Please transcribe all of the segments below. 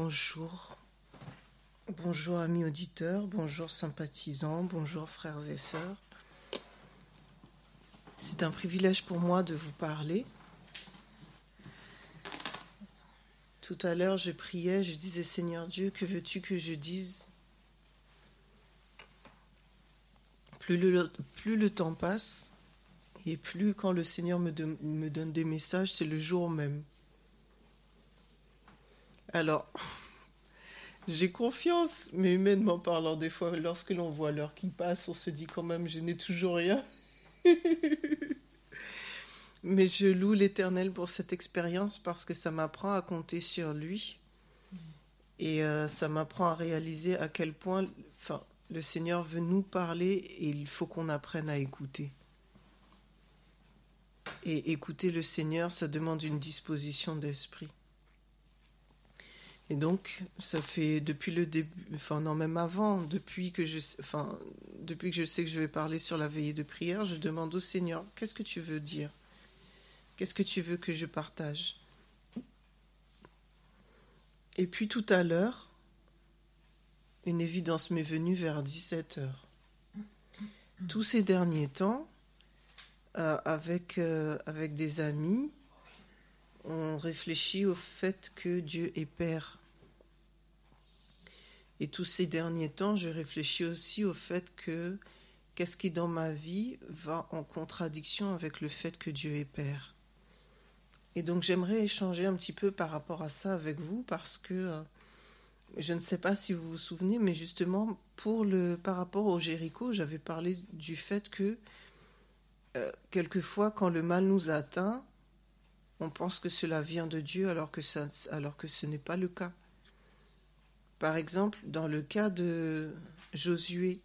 Bonjour. Bonjour amis auditeurs, bonjour sympathisants, bonjour frères et sœurs. C'est un privilège pour moi de vous parler. Tout à l'heure, je priais, je disais Seigneur Dieu, que veux-tu que je dise? Plus le, plus le temps passe et plus quand le Seigneur me, me donne des messages, c'est le jour même. Alors, j'ai confiance, mais humainement parlant, des fois, lorsque l'on voit l'heure qui passe, on se dit quand même, je n'ai toujours rien. mais je loue l'Éternel pour cette expérience parce que ça m'apprend à compter sur lui. Et euh, ça m'apprend à réaliser à quel point enfin, le Seigneur veut nous parler et il faut qu'on apprenne à écouter. Et écouter le Seigneur, ça demande une disposition d'esprit. Et donc, ça fait depuis le début, enfin non, même avant, depuis que je, enfin, depuis que je sais que je vais parler sur la veillée de prière, je demande au Seigneur, qu'est-ce que tu veux dire? Qu'est-ce que tu veux que je partage? Et puis tout à l'heure, une évidence m'est venue vers 17 heures. Tous ces derniers temps, euh, euh, avec des amis, on réfléchit au fait que Dieu est Père et tous ces derniers temps, je réfléchis aussi au fait que qu'est-ce qui dans ma vie va en contradiction avec le fait que Dieu est Père. Et donc j'aimerais échanger un petit peu par rapport à ça avec vous parce que euh, je ne sais pas si vous vous souvenez, mais justement pour le par rapport au Jéricho, j'avais parlé du fait que euh, quelquefois quand le mal nous atteint, on pense que cela vient de Dieu alors que, ce n'est pas le cas. Par exemple, dans le cas de Josué,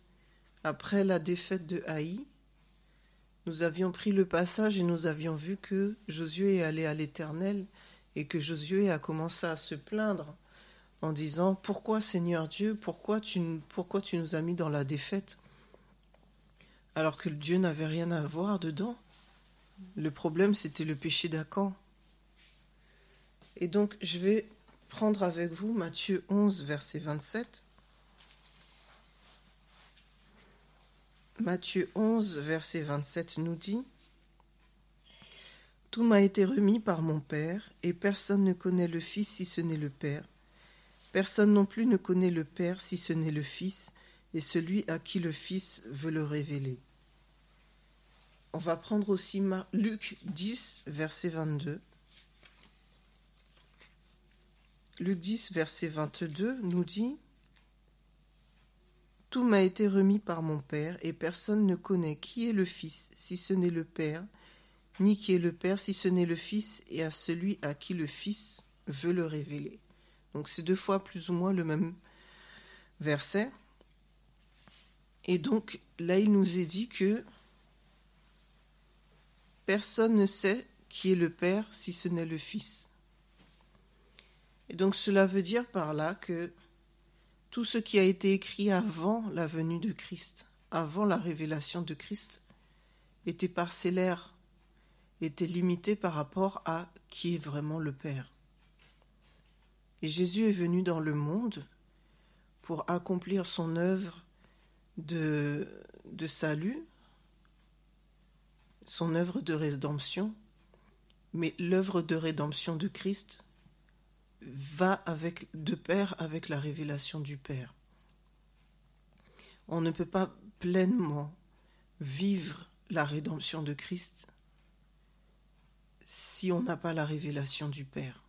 après la défaite de Haï, nous avions pris le passage et nous avions vu que Josué est allé à l'Éternel et que Josué a commencé à se plaindre en disant Pourquoi Seigneur Dieu, pourquoi tu, pourquoi tu nous as mis dans la défaite alors que Dieu n'avait rien à voir dedans? Le problème c'était le péché d'Acan. Et donc je vais prendre avec vous Matthieu 11, verset 27. Matthieu 11, verset 27 nous dit Tout m'a été remis par mon Père, et personne ne connaît le Fils si ce n'est le Père. Personne non plus ne connaît le Père si ce n'est le Fils, et celui à qui le Fils veut le révéler. On va prendre aussi Luc 10, verset 22. Luc 10, verset 22 nous dit Tout m'a été remis par mon Père, et personne ne connaît qui est le Fils si ce n'est le Père, ni qui est le Père si ce n'est le Fils, et à celui à qui le Fils veut le révéler. Donc c'est deux fois plus ou moins le même verset. Et donc là, il nous est dit que personne ne sait qui est le Père si ce n'est le Fils. Et donc cela veut dire par là que tout ce qui a été écrit avant la venue de Christ, avant la révélation de Christ, était parcellaire, était limité par rapport à qui est vraiment le Père. Et Jésus est venu dans le monde pour accomplir son œuvre de, salut, son œuvre de rédemption, mais l'œuvre de rédemption de Christ va avec, de pair avec la révélation du Père. On ne peut pas pleinement vivre la rédemption de Christ si on n'a pas la révélation du Père.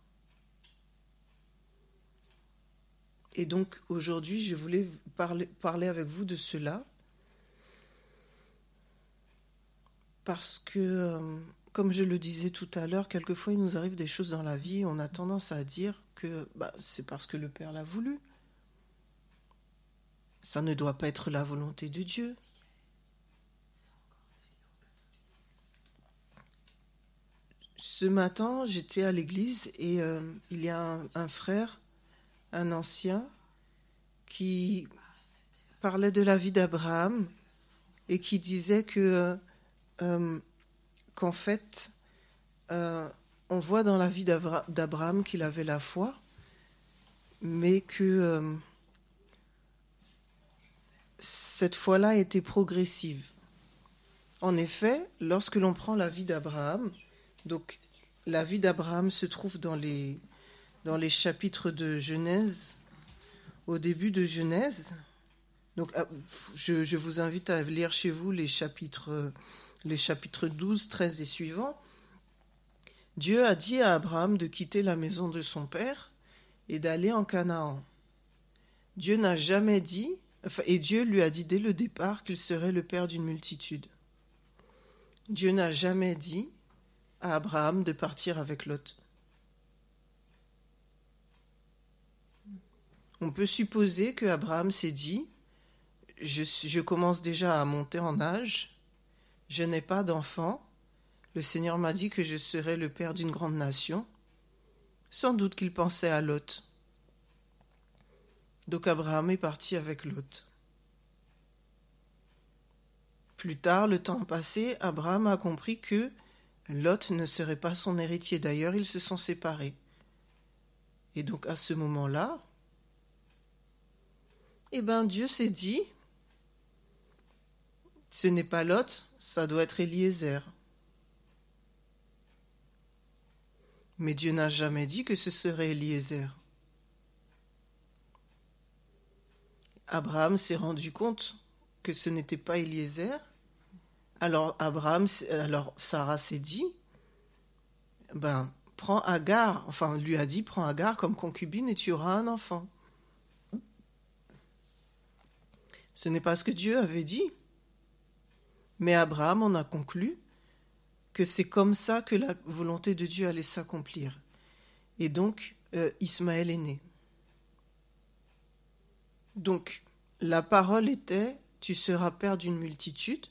Et donc aujourd'hui, je voulais parler, parler avec vous de cela parce que euh, comme je le disais tout à l'heure, quelquefois il nous arrive des choses dans la vie, on a tendance à dire que bah, c'est parce que le Père l'a voulu. Ça ne doit pas être la volonté de Dieu. Ce matin, j'étais à l'église et euh, il y a un, frère, un ancien, qui parlait de la vie d'Abraham et qui disait que euh, qu'en fait, euh, on voit dans la vie d'Abraham qu'il avait la foi, mais que euh, cette foi-là était progressive. En effet, lorsque l'on prend la vie d'Abraham, donc la vie d'Abraham se trouve dans les, chapitres de Genèse, au début de Genèse. Donc, ah, je vous invite à lire chez vous les chapitres, les chapitres 12, 13 et suivants. Dieu a dit à Abraham de quitter la maison de son père et d'aller en Canaan. Dieu n'a jamais dit, et Dieu lui a dit dès le départ qu'il serait le père d'une multitude. Dieu n'a jamais dit à Abraham de partir avec Lot. On peut supposer que Abraham s'est dit je, je, commence déjà à monter en âge, je n'ai pas d'enfant, le Seigneur m'a dit que je serais le père d'une grande nation. Sans doute qu'il pensait à Lot. Donc Abraham est parti avec Lot. Plus tard, le temps passé, Abraham a compris que Lot ne serait pas son héritier. D'ailleurs, ils se sont séparés. Et donc à ce moment-là, eh bien Dieu s'est dit, ce n'est pas Lot, ça doit être Eliezer. Mais Dieu n'a jamais dit que ce serait Eliezer. Abraham s'est rendu compte que ce n'était pas Eliezer. Alors Abraham, alors Sarah s'est dit, ben prends Agar, enfin lui a dit prends Agar comme concubine et tu auras un enfant. Ce n'est pas ce que Dieu avait dit. Mais Abraham en a conclu que c'est comme ça que la volonté de Dieu allait s'accomplir. Et donc, euh, Ismaël est né. Donc, la parole était, tu seras père d'une multitude.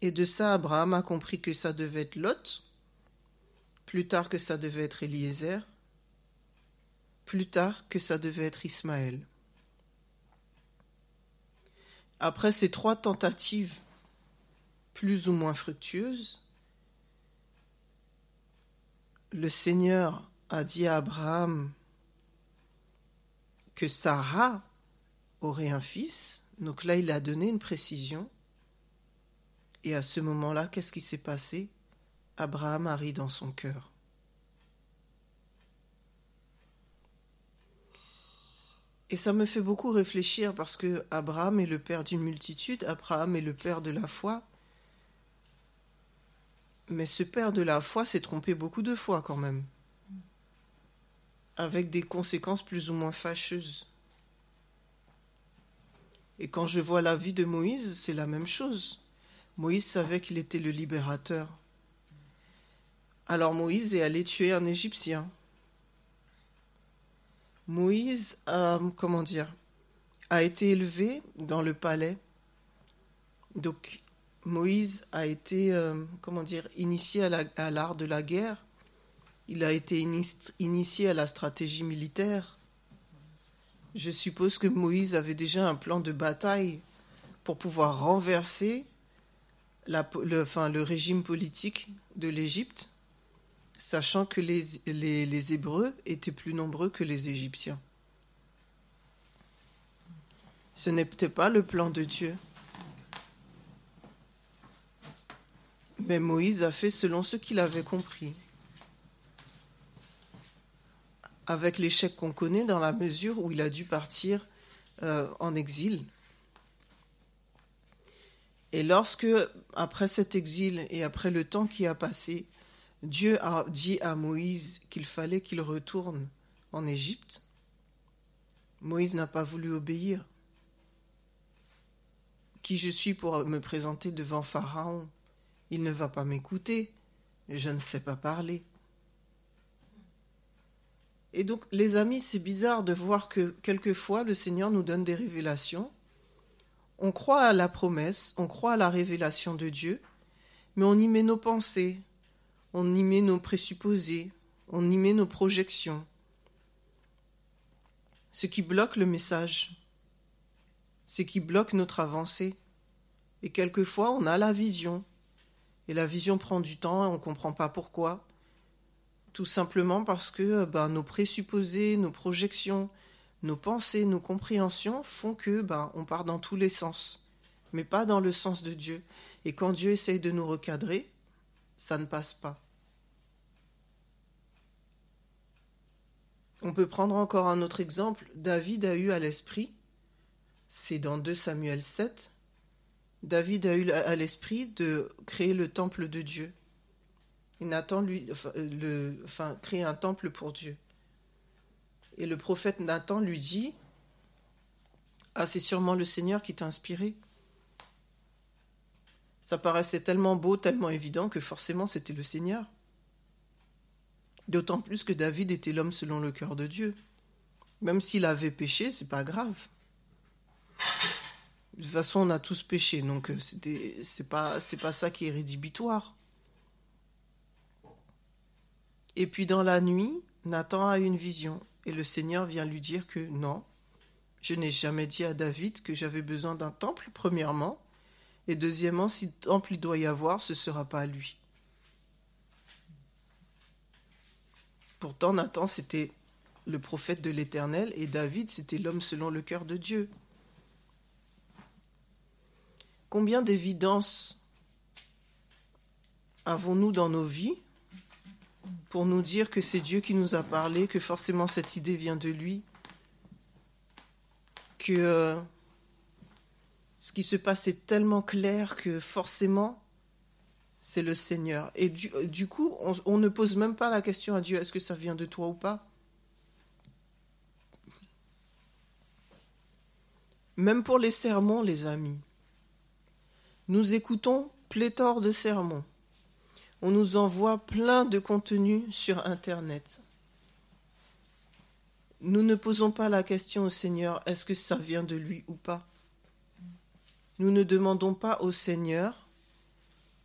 Et de ça, Abraham a compris que ça devait être Lot, plus tard que ça devait être Eliezer, plus tard que ça devait être Ismaël. Après ces trois tentatives plus ou moins fructueuse, le Seigneur a dit à Abraham que Sarah aurait un fils. Donc là, il a donné une précision. Et à ce moment-là, qu'est-ce qui s'est passé? Abraham a ri dans son cœur. Et ça me fait beaucoup réfléchir parce que Abraham est le père d'une multitude, Abraham est le père de la foi, mais ce père de la foi s'est trompé beaucoup de fois quand même, avec des conséquences plus ou moins fâcheuses. Et quand je vois la vie de Moïse, c'est la même chose. Moïse savait qu'il était le libérateur. Alors Moïse est allé tuer un Égyptien. Moïse, a, comment dire, a été élevé dans le palais. Moïse a été, euh, comment dire, initié à l'art de la guerre. Il a été initié à la stratégie militaire. Je suppose que Moïse avait déjà un plan de bataille pour pouvoir renverser le, régime politique de l'Égypte, sachant que les Hébreux étaient plus nombreux que les Égyptiens. Ce n'était pas le plan de Dieu. Mais Moïse a fait selon ce qu'il avait compris. Avec l'échec qu'on connaît dans la mesure où il a dû partir euh, en exil. Et lorsque, après cet exil et après le temps qui a passé, Dieu a dit à Moïse qu'il fallait qu'il retourne en Égypte, Moïse n'a pas voulu obéir. Qui je suis pour me présenter devant Pharaon? Il ne va pas m'écouter, je ne sais pas parler. Et donc, les amis, c'est bizarre de voir que quelquefois le Seigneur nous donne des révélations. On croit à la promesse, on croit à la révélation de Dieu, mais on y met nos pensées, on y met nos présupposés, on y met nos projections. Ce qui bloque le message, ce qui bloque notre avancée. Et quelquefois, on a la vision, et la vision prend du temps, on ne comprend pas pourquoi. Tout simplement parce que ben, nos présupposés, nos projections, nos pensées, nos compréhensions font que ben, on part dans tous les sens, mais pas dans le sens de Dieu. Et quand Dieu essaye de nous recadrer, ça ne passe pas. On peut prendre encore un autre exemple. David a eu à l'esprit, c'est dans 2 Samuel 7, David a eu à l'esprit de créer le temple de Dieu. Et Nathan lui, enfin, le, enfin, créer un temple pour Dieu. Et le prophète Nathan lui dit Ah, c'est sûrement le Seigneur qui t'a inspiré. Ça paraissait tellement beau, tellement évident que forcément c'était le Seigneur. D'autant plus que David était l'homme selon le cœur de Dieu. Même s'il avait péché, c'est pas grave. De toute façon, on a tous péché, donc euh, c'est pas pas ça qui est rédhibitoire. Et puis dans la nuit, Nathan a une vision et le Seigneur vient lui dire que non, je n'ai jamais dit à David que j'avais besoin d'un temple, premièrement, et deuxièmement, si temple il doit y avoir, ce ne sera pas à lui. Pourtant, Nathan, c'était le prophète de l'Éternel et David, c'était l'homme selon le cœur de Dieu. Combien d'évidence avons-nous dans nos vies pour nous dire que c'est Dieu qui nous a parlé, que forcément cette idée vient de lui, que euh, ce qui se passe est tellement clair que forcément c'est le Seigneur. Et du, coup, on, ne pose même pas la question à Dieu, est-ce que ça vient de toi ou pas? Même pour les sermons, les amis. Nous écoutons pléthore de sermons on nous envoie plein de contenus sur Internet. Nous ne posons pas la question au Seigneur, est-ce que ça vient de lui ou pas? Nous ne demandons pas au Seigneur,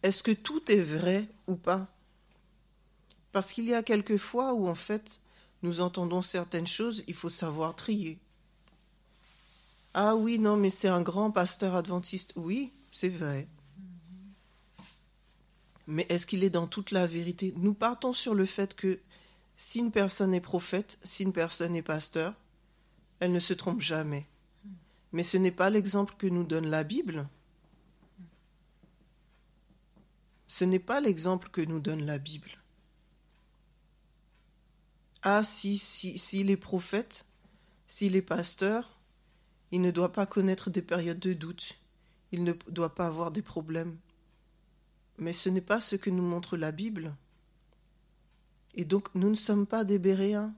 est-ce que tout est vrai ou pas? Parce qu'il y a quelques fois où en fait, nous entendons certaines choses, il faut savoir trier. Ah oui, non, mais c'est un grand pasteur adventiste. Oui, c'est vrai mais est-ce qu'il est dans toute la vérité? Nous partons sur le fait que si une personne est prophète, si une personne est pasteur, elle ne se trompe jamais. Mais ce n'est pas l'exemple que nous donne la Bible. Ce n'est pas l'exemple que nous donne la Bible. Ah, si, si, s'il est prophète, s'il est pasteur, il ne doit pas connaître des périodes de doute, il ne doit pas avoir des problèmes. Mais ce n'est pas ce que nous montre la Bible. Et donc nous ne sommes pas des Béréens.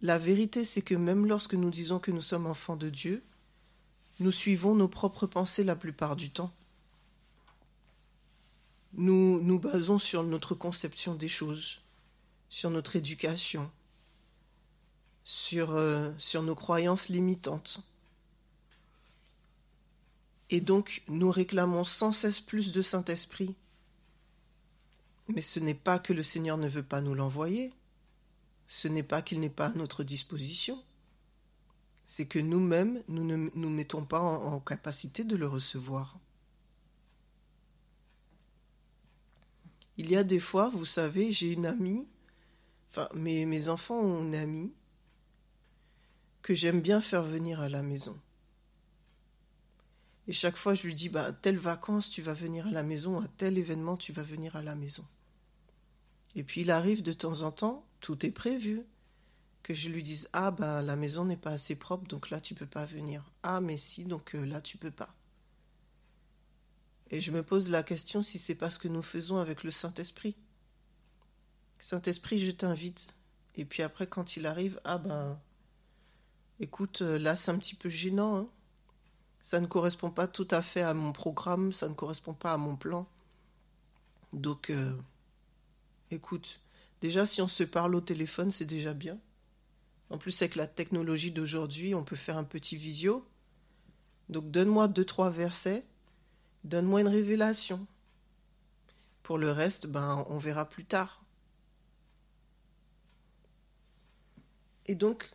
La vérité, c'est que même lorsque nous disons que nous sommes enfants de Dieu, nous suivons nos propres pensées la plupart du temps. Nous nous basons sur notre conception des choses, sur notre éducation, sur, euh, sur nos croyances limitantes. Et donc, nous réclamons sans cesse plus de Saint-Esprit. Mais ce n'est pas que le Seigneur ne veut pas nous l'envoyer. Ce n'est pas qu'il n'est pas à notre disposition. C'est que nous-mêmes, nous ne nous mettons pas en, capacité de le recevoir. Il y a des fois, vous savez, j'ai une amie, enfin, mes, mes enfants ont une amie que j'aime bien faire venir à la maison. Et chaque fois, je lui dis, bah, telle vacances, tu vas venir à la maison, à tel événement, tu vas venir à la maison. Et puis il arrive de temps en temps, tout est prévu, que je lui dise, ah, bah, la maison n'est pas assez propre, donc là, tu peux pas venir. Ah, mais si, donc euh, là, tu peux pas. Et je me pose la question si c'est pas ce que nous faisons avec le Saint-Esprit. Saint-Esprit, je t'invite. Et puis après, quand il arrive, ah ben, écoute, euh, là, c'est un petit peu gênant, hein ça ne correspond pas tout à fait à mon programme, ça ne correspond pas à mon plan. Donc, euh, écoute, déjà si on se parle au téléphone, c'est déjà bien. En plus, avec la technologie d'aujourd'hui, on peut faire un petit visio. Donc, donne-moi deux, trois versets, donne-moi une révélation. Pour le reste, ben, on verra plus tard. Et donc,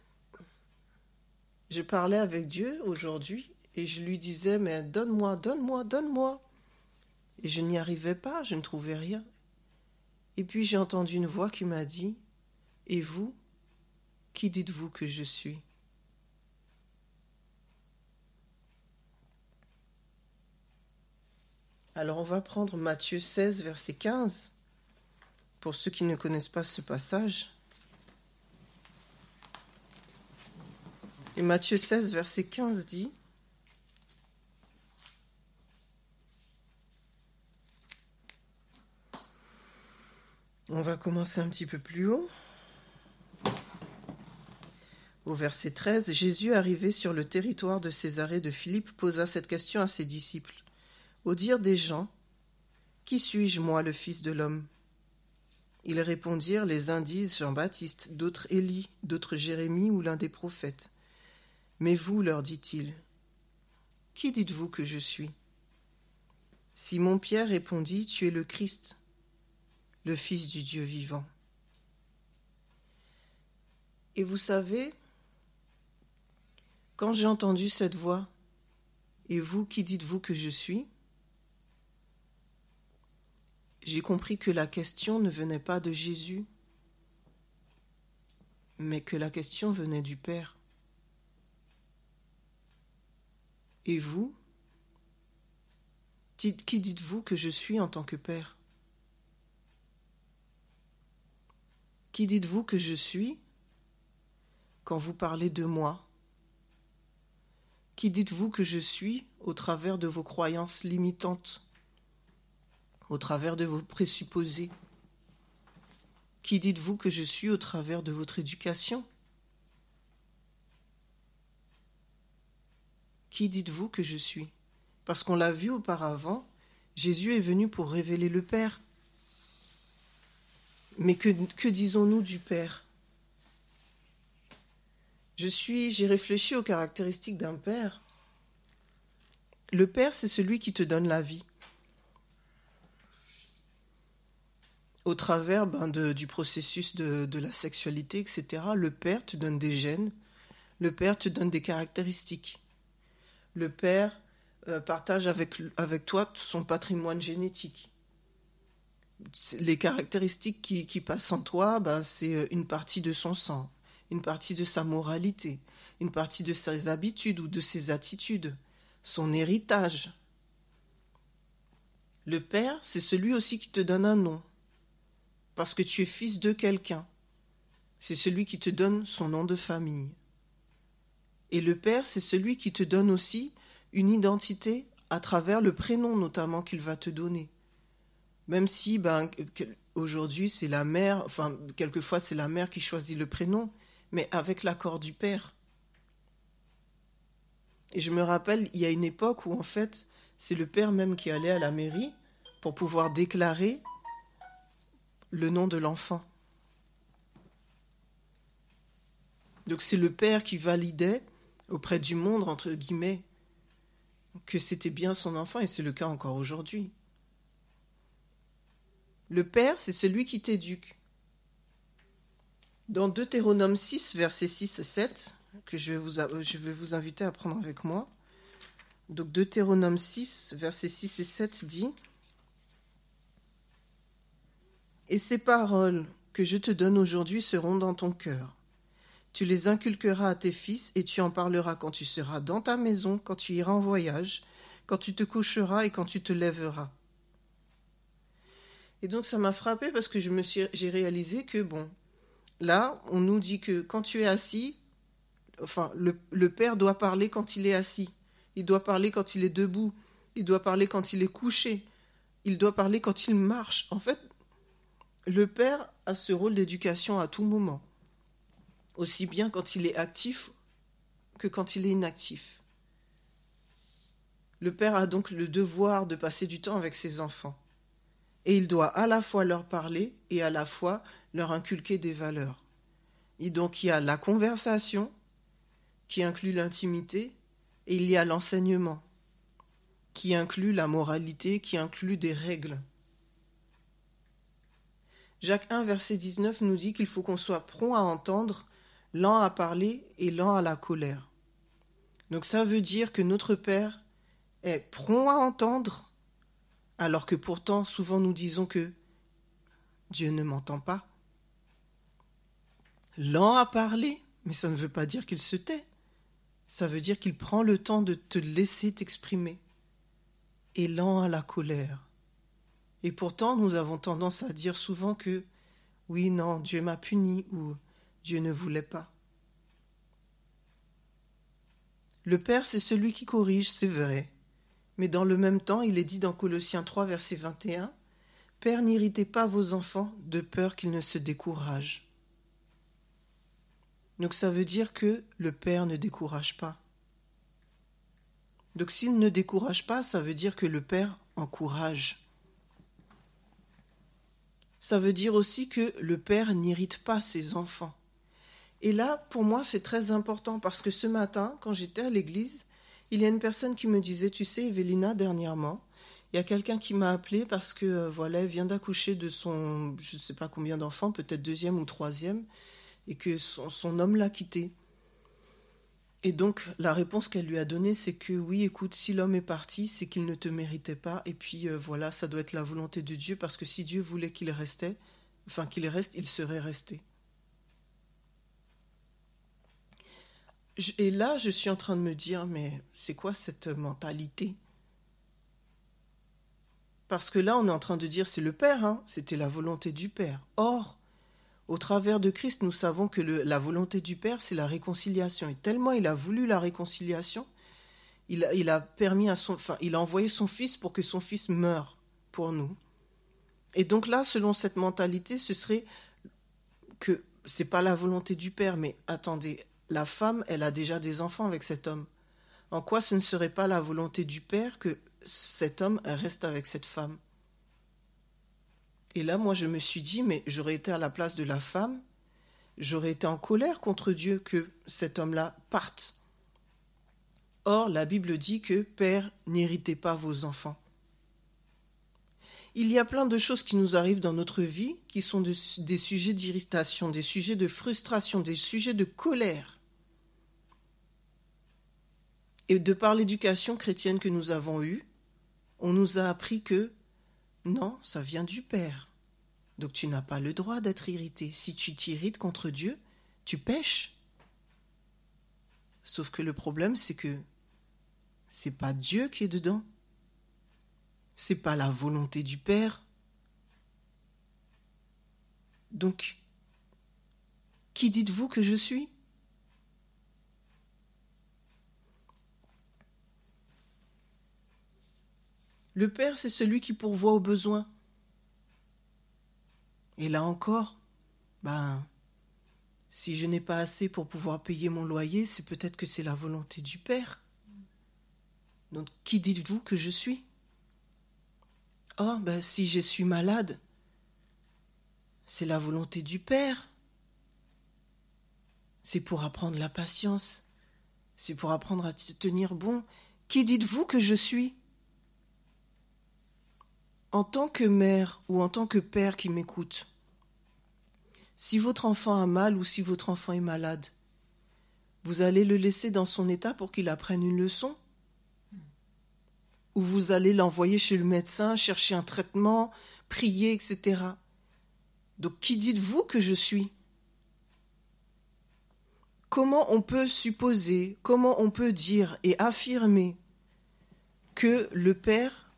je parlais avec Dieu aujourd'hui et je lui disais, mais donne-moi, donne-moi, donne-moi. Et je n'y arrivais pas, je ne trouvais rien. Et puis j'ai entendu une voix qui m'a dit Et vous, qui dites-vous que je suis? Alors on va prendre Matthieu 16, verset 15, pour ceux qui ne connaissent pas ce passage. Et Matthieu 16, verset 15 dit, On va commencer un petit peu plus haut. Au verset 13, Jésus, arrivé sur le territoire de Césarée de Philippe, posa cette question à ses disciples. Au dire des gens, Qui suis-je, moi, le Fils de l'homme? Ils répondirent Les uns disent Jean-Baptiste, d'autres Élie, d'autres Jérémie ou l'un des prophètes. Mais vous, leur dit-il, Qui dites-vous que je suis? Simon-Pierre répondit Tu es le Christ, le Fils du Dieu vivant. Et vous savez, quand j'ai entendu cette voix, Et vous, qui dites-vous que je suis j'ai compris que la question ne venait pas de Jésus, mais que la question venait du Père. Et vous Qui dites-vous que je suis en tant que Père? Qui dites-vous que je suis quand vous parlez de moi? Qui dites-vous que je suis au travers de vos croyances limitantes? Au travers de vos présupposés? Qui dites-vous que je suis au travers de votre éducation? Qui dites-vous que je suis? Parce qu'on l'a vu auparavant, Jésus est venu pour révéler le Père. Mais que, disons-nous du Père? Je suis, j'ai réfléchi aux caractéristiques d'un Père. Le Père, c'est celui qui te donne la vie. au travers ben, du processus de, la sexualité, etc., le père te donne des gènes, le père te donne des caractéristiques. Le père euh, partage avec toi son patrimoine génétique. Les caractéristiques qui, passent en toi, ben, c'est euh, une partie de son sang, une partie de sa moralité, une partie de ses habitudes ou de ses attitudes, son héritage. Le père, c'est celui aussi qui te donne un nom, parce que tu es fils de quelqu'un. C'est celui qui te donne son nom de famille. Et le Père, c'est celui qui te donne aussi une identité à travers le prénom notamment qu'il va te donner. Même si ben, aujourd'hui c'est la mère, enfin quelquefois c'est la mère qui choisit le prénom, mais avec l'accord du Père. Et je me rappelle, il y a une époque où en fait c'est le Père même qui allait à la mairie pour pouvoir déclarer le nom de l'enfant. Donc c'est le père qui validait auprès du monde, entre guillemets, que c'était bien son enfant, et c'est le cas encore aujourd'hui. Le père, c'est celui qui t'éduque. Dans Deutéronome 6, versets 6 et 7, que je vais, vous, je vais vous inviter à prendre avec moi, donc Deutéronome 6, versets 6 et 7 dit et ces paroles que je te donne aujourd'hui seront dans ton cœur. Tu les inculqueras à tes fils et tu en parleras quand tu seras dans ta maison, quand tu iras en voyage, quand tu te coucheras et quand tu te lèveras. Et donc ça m'a frappé parce que je me suis, j'ai réalisé que bon, là, on nous dit que quand tu es assis, enfin, le, le père doit parler quand il est assis, il doit parler quand il est debout, il doit parler quand il est couché, il doit parler quand il marche. En fait, le père a ce rôle d'éducation à tout moment, aussi bien quand il est actif que quand il est inactif. Le père a donc le devoir de passer du temps avec ses enfants, et il doit à la fois leur parler et à la fois leur inculquer des valeurs. Et donc il y a la conversation, qui inclut l'intimité, et il y a l'enseignement, qui inclut la moralité, qui inclut des règles. Jacques 1, verset 19 nous dit qu'il faut qu'on soit prompt à entendre, lent à parler et lent à la colère. Donc ça veut dire que notre Père est prompt à entendre, alors que pourtant souvent nous disons que Dieu ne m'entend pas. Lent à parler, mais ça ne veut pas dire qu'il se tait. Ça veut dire qu'il prend le temps de te laisser t'exprimer. Et lent à la colère. Et pourtant, nous avons tendance à dire souvent que oui, non, Dieu m'a puni ou Dieu ne voulait pas. Le Père, c'est celui qui corrige, c'est vrai. Mais dans le même temps, il est dit dans Colossiens 3, verset 21, Père, n'irritez pas vos enfants de peur qu'ils ne se découragent. Donc ça veut dire que le Père ne décourage pas. Donc s'il ne décourage pas, ça veut dire que le Père encourage. Ça veut dire aussi que le Père n'irrite pas ses enfants. Et là, pour moi, c'est très important parce que ce matin, quand j'étais à l'église, il y a une personne qui me disait, tu sais, Evelina, dernièrement, il y a quelqu'un qui m'a appelé parce que euh, voilà, elle vient d'accoucher de son, je ne sais pas combien d'enfants, peut-être deuxième ou troisième, et que son, homme l'a quitté. Et donc la réponse qu'elle lui a donnée, c'est que oui, écoute, si l'homme est parti, c'est qu'il ne te méritait pas, et puis euh, voilà, ça doit être la volonté de Dieu, parce que si Dieu voulait qu'il restait, enfin qu'il reste, il serait resté. Et là, je suis en train de me dire, mais c'est quoi cette mentalité? Parce que là, on est en train de dire, c'est le Père, hein c'était la volonté du Père. Or, au travers de Christ, nous savons que la volonté du Père, c'est la réconciliation. Et tellement il a voulu la réconciliation, il a, permis à son, enfin, il a envoyé son Fils pour que son Fils meure pour nous. Et donc là, selon cette mentalité, ce serait que c'est pas la volonté du Père, mais attendez, la femme, elle a déjà des enfants avec cet homme. En quoi ce ne serait pas la volonté du Père que cet homme reste avec cette femme? Et là, moi, je me suis dit, mais j'aurais été à la place de la femme, j'aurais été en colère contre Dieu que cet homme-là parte. Or, la Bible dit que Père, n'héritez pas vos enfants. Il y a plein de choses qui nous arrivent dans notre vie qui sont des sujets d'irritation, des sujets de frustration, des sujets de colère. Et de par l'éducation chrétienne que nous avons eue, on nous a appris que non, ça vient du Père. Donc tu n'as pas le droit d'être irrité. Si tu t'irrites contre Dieu, tu pêches. Sauf que le problème, c'est que c'est pas Dieu qui est dedans. C'est pas la volonté du Père. Donc, qui dites-vous que je suis? Le Père, c'est celui qui pourvoit aux besoins. Et là encore, ben, si je n'ai pas assez pour pouvoir payer mon loyer, c'est peut-être que c'est la volonté du Père. Donc, qui dites-vous que je suis? Oh, ben, si je suis malade, c'est la volonté du Père. C'est pour apprendre la patience. C'est pour apprendre à tenir bon. Qui dites-vous que je suis? En tant que mère ou en tant que père qui m'écoute, si votre enfant a mal ou si votre enfant est malade, vous allez le laisser dans son état pour qu'il apprenne une leçon? Ou vous allez l'envoyer chez le médecin, chercher un traitement, prier, etc. Donc qui dites-vous que je suis? Comment on peut supposer, comment on peut dire et affirmer que le Père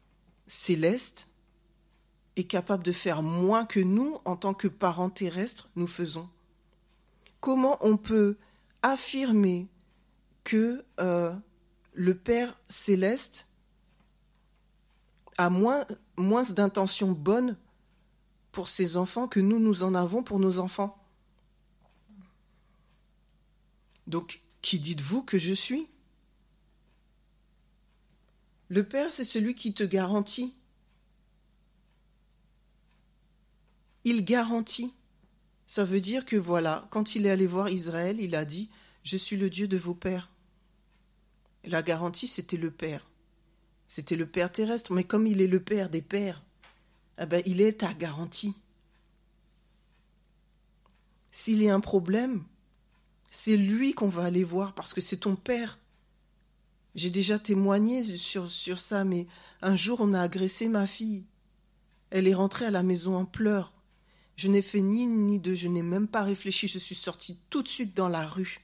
céleste est capable de faire moins que nous, en tant que parents terrestres, nous faisons. Comment on peut affirmer que euh, le Père céleste a moins, moins d'intentions bonnes pour ses enfants que nous, nous en avons pour nos enfants? Donc, qui dites-vous que je suis? Le Père, c'est celui qui te garantit il garantit. Ça veut dire que voilà, quand il est allé voir Israël, il a dit Je suis le Dieu de vos pères. la garantie, c'était le Père. C'était le Père terrestre, mais comme il est le Père des pères, eh ben, il est ta garantie. S'il y a un problème, c'est lui qu'on va aller voir parce que c'est ton Père. J'ai déjà témoigné sur, sur ça, mais un jour on a agressé ma fille. Elle est rentrée à la maison en pleurs. Je n'ai fait ni une ni deux, je n'ai même pas réfléchi, je suis sortie tout de suite dans la rue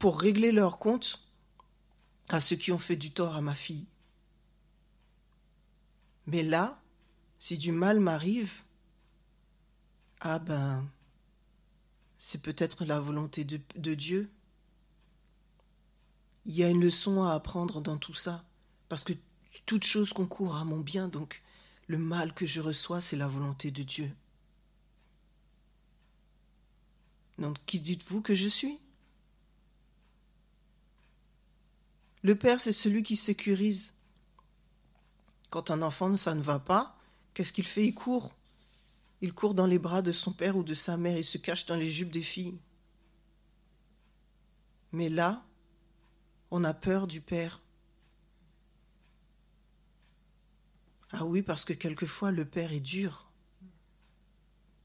pour régler leur compte à ceux qui ont fait du tort à ma fille. Mais là, si du mal m'arrive, ah ben, c'est peut-être la volonté de, de, Dieu. Il y a une leçon à apprendre dans tout ça, parce que toute chose concourt à mon bien, donc le mal que je reçois, c'est la volonté de Dieu. Donc, qui dites-vous que je suis? Le père, c'est celui qui sécurise. Quand un enfant, ça ne va pas, qu'est-ce qu'il fait? Il court. Il court dans les bras de son père ou de sa mère, il se cache dans les jupes des filles. Mais là, on a peur du père. Ah oui, parce que quelquefois le père est dur.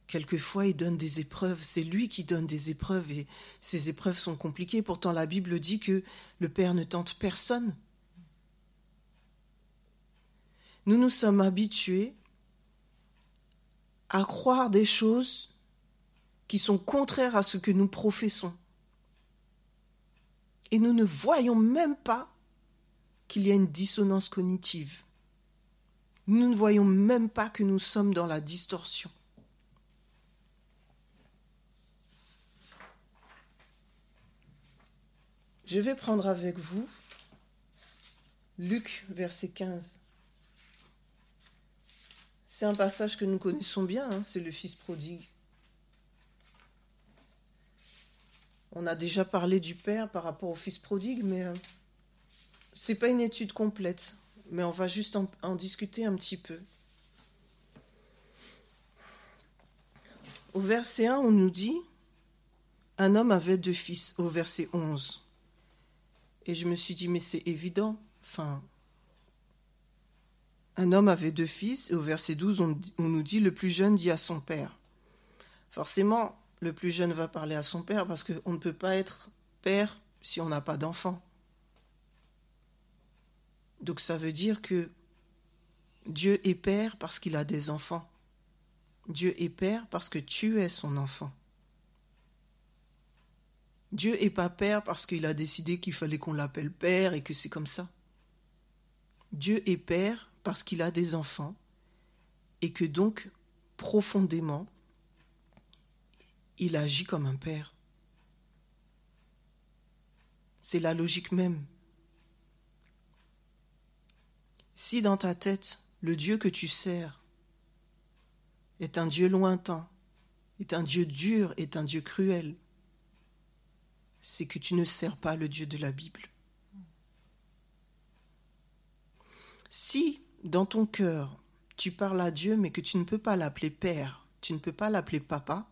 Quelquefois, il donne des épreuves. C'est lui qui donne des épreuves et ces épreuves sont compliquées. Pourtant, la Bible dit que le Père ne tente personne. Nous nous sommes habitués à croire des choses qui sont contraires à ce que nous professons. Et nous ne voyons même pas qu'il y a une dissonance cognitive. Nous ne voyons même pas que nous sommes dans la distorsion. Je vais prendre avec vous Luc, verset 15. C'est un passage que nous connaissons bien, hein, c'est le Fils prodigue. On a déjà parlé du Père par rapport au Fils prodigue, mais euh, ce n'est pas une étude complète, mais on va juste en, en discuter un petit peu. Au verset 1, on nous dit Un homme avait deux fils, au verset 11. Et je me suis dit, mais c'est évident. Enfin, un homme avait deux fils, et au verset 12, on, on, nous dit, le plus jeune dit à son père. Forcément, le plus jeune va parler à son père parce qu'on ne peut pas être père si on n'a pas d'enfant. Donc ça veut dire que Dieu est père parce qu'il a des enfants. Dieu est père parce que tu es son enfant. Dieu est pas père parce qu'il a décidé qu'il fallait qu'on l'appelle père et que c'est comme ça. Dieu est père parce qu'il a des enfants et que donc, profondément, il agit comme un père. C'est la logique même. Si dans ta tête, le Dieu que tu sers est un Dieu lointain, est un Dieu dur, est un Dieu cruel, c'est que tu ne sers pas le Dieu de la Bible. Si dans ton cœur tu parles à Dieu mais que tu ne peux pas l'appeler Père, tu ne peux pas l'appeler Papa,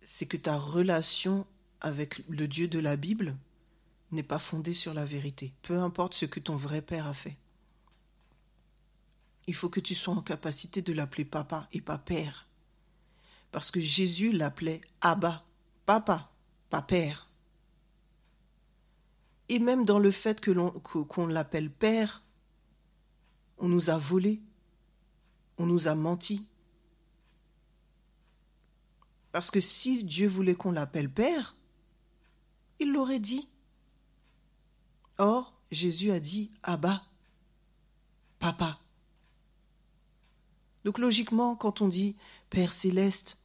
c'est que ta relation avec le Dieu de la Bible n'est pas fondée sur la vérité, peu importe ce que ton vrai Père a fait. Il faut que tu sois en capacité de l'appeler Papa et pas Père. Parce que Jésus l'appelait Abba, papa, pas père. Et même dans le fait qu'on l'appelle père, on nous a volé, on nous a menti. Parce que si Dieu voulait qu'on l'appelle père, il l'aurait dit. Or, Jésus a dit Abba, papa. Donc logiquement, quand on dit Père céleste,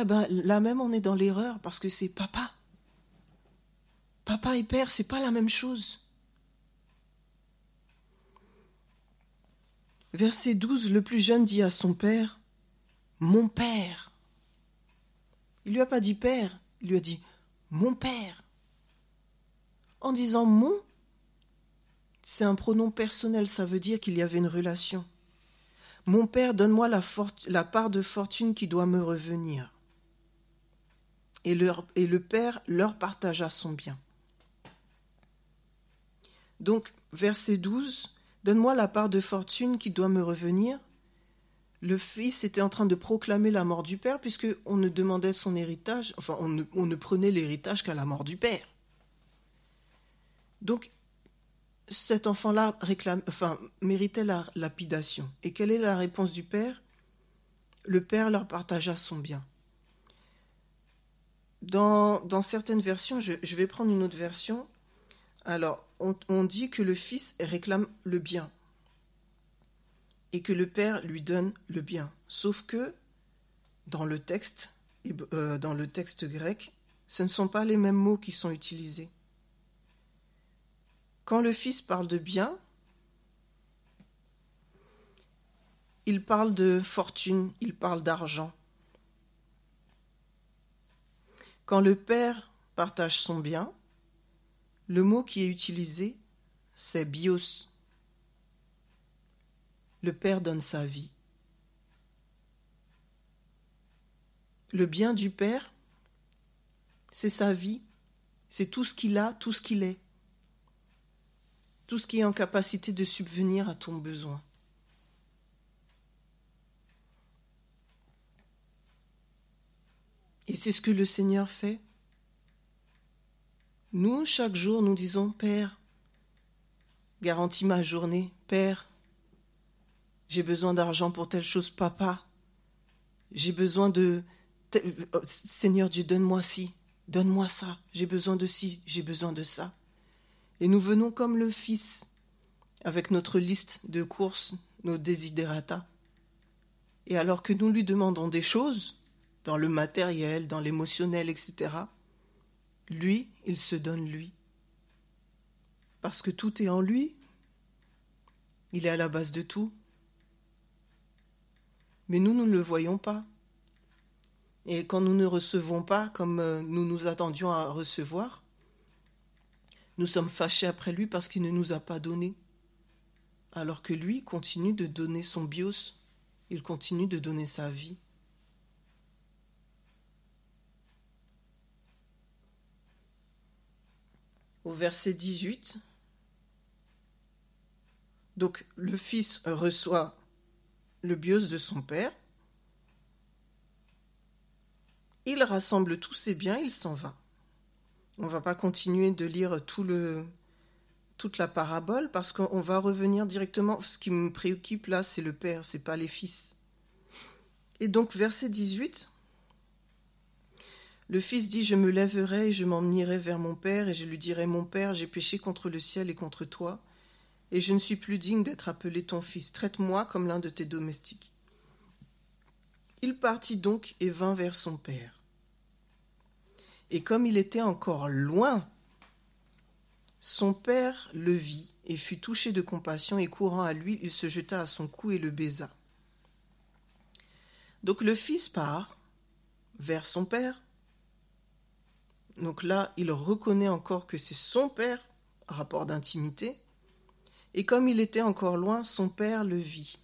eh ben là même on est dans l'erreur parce que c'est papa. Papa et père, c'est pas la même chose. Verset 12, le plus jeune dit à son père Mon père. Il lui a pas dit père, il lui a dit Mon père. En disant mon, c'est un pronom personnel, ça veut dire qu'il y avait une relation. Mon père, donne-moi la, la part de fortune qui doit me revenir et, le Père leur partagea son bien. Donc, verset 12, Donne-moi la part de fortune qui doit me revenir. Le fils était en train de proclamer la mort du père, puisqu'on ne demandait son héritage, enfin, on ne, on prenait l'héritage qu'à la mort du père. Donc, cet enfant-là enfin, méritait la lapidation. Et quelle est la réponse du père? Le Père leur partagea son bien. Dans, certaines versions, je, vais prendre une autre version. Alors, on, on dit que le Fils réclame le bien et que le Père lui donne le bien. Sauf que dans le texte, euh, dans le texte grec, ce ne sont pas les mêmes mots qui sont utilisés. Quand le Fils parle de bien, il parle de fortune, il parle d'argent. Quand le Père partage son bien, le mot qui est utilisé, c'est bios. Le Père donne sa vie. Le bien du Père, c'est sa vie, c'est tout ce qu'il a, tout ce qu'il est, tout ce qui est en capacité de subvenir à ton besoin. Et c'est ce que le Seigneur fait. Nous, chaque jour, nous disons, Père, garantis ma journée, Père, j'ai besoin d'argent pour telle chose, papa, j'ai besoin de... Oh, Seigneur Dieu, donne-moi ci, donne-moi ça, j'ai besoin de ci, j'ai besoin de ça. Et nous venons comme le Fils, avec notre liste de courses, nos desiderata. Et alors que nous lui demandons des choses, dans le matériel, dans l'émotionnel, etc., lui, il se donne lui. Parce que tout est en lui. Il est à la base de tout. Mais nous, nous ne le voyons pas. Et quand nous ne recevons pas comme euh, nous nous attendions à recevoir, nous sommes fâchés après lui parce qu'il ne nous a pas donné. Alors que lui continue de donner son bios, il continue de donner sa vie. Au verset 18. Donc le fils reçoit le bios de son père. Il rassemble tous ses biens, il s'en va. On ne va pas continuer de lire tout le, toute la parabole parce qu'on va revenir directement. Ce qui me préoccupe là, c'est le père, c'est pas les fils. Et donc, verset 18. Le fils dit Je me lèverai et je m'en irai vers mon père, et je lui dirai Mon père, j'ai péché contre le ciel et contre toi, et je ne suis plus digne d'être appelé ton fils. Traite-moi comme l'un de tes domestiques. Il partit donc et vint vers son père. Et comme il était encore loin, son père le vit et fut touché de compassion, et courant à lui, il se jeta à son cou et le baisa. Donc le fils part vers son père, donc là, il reconnaît encore que c'est son père, rapport d'intimité, et comme il était encore loin, son père le vit.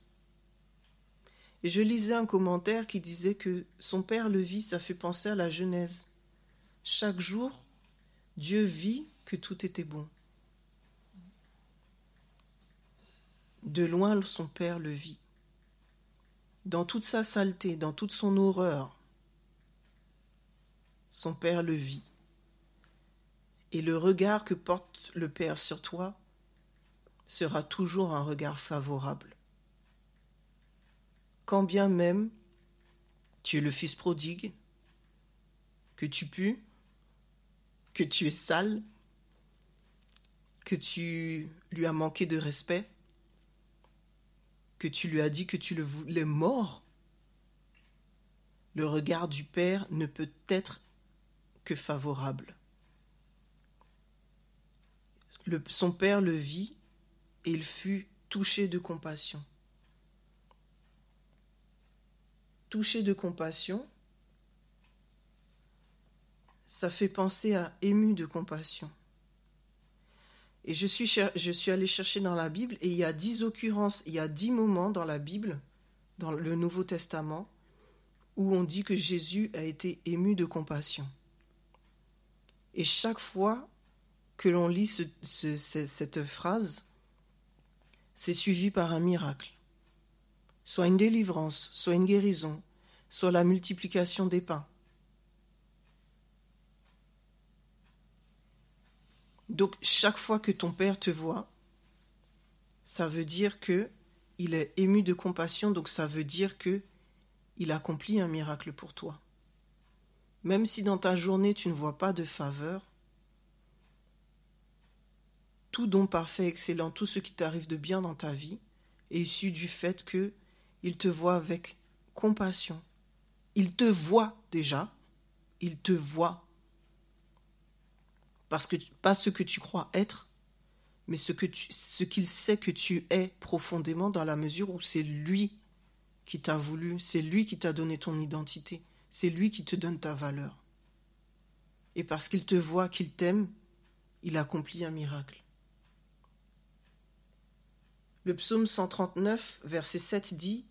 Et je lisais un commentaire qui disait que son père le vit, ça fait penser à la Genèse. Chaque jour, Dieu vit que tout était bon. De loin, son père le vit. Dans toute sa saleté, dans toute son horreur, son père le vit et le regard que porte le Père sur toi sera toujours un regard favorable. Quand bien même tu es le fils prodigue, que tu pues, que tu es sale, que tu lui as manqué de respect, que tu lui as dit que tu le voulais mort, le regard du Père ne peut être que favorable son père le vit et il fut touché de compassion. Touché de compassion, ça fait penser à ému de compassion. Et je suis, je suis allé chercher dans la Bible et il y a dix occurrences, il y a dix moments dans la Bible, dans le Nouveau Testament, où on dit que Jésus a été ému de compassion. Et chaque fois, que l'on lit cette phrase, c'est suivi par un miracle. Soit une délivrance, soit une guérison, soit la multiplication des pains. Donc chaque fois que ton père te voit, ça veut dire que il est ému de compassion, donc ça veut dire que il accomplit un miracle pour toi. Même si dans ta journée tu ne vois pas de faveur, tout don parfait, excellent, tout ce qui t'arrive de bien dans ta vie est issu du fait que il te voit avec compassion. Il te voit déjà, il te voit. Parce que pas ce que tu crois être, mais ce ce qu'il sait que tu es profondément dans la mesure où c'est lui qui t'a voulu, c'est lui qui t'a donné ton identité, c'est lui qui te donne ta valeur. Et parce qu'il te voit, qu'il t'aime, il accomplit un miracle. Le psaume 139, verset 7 dit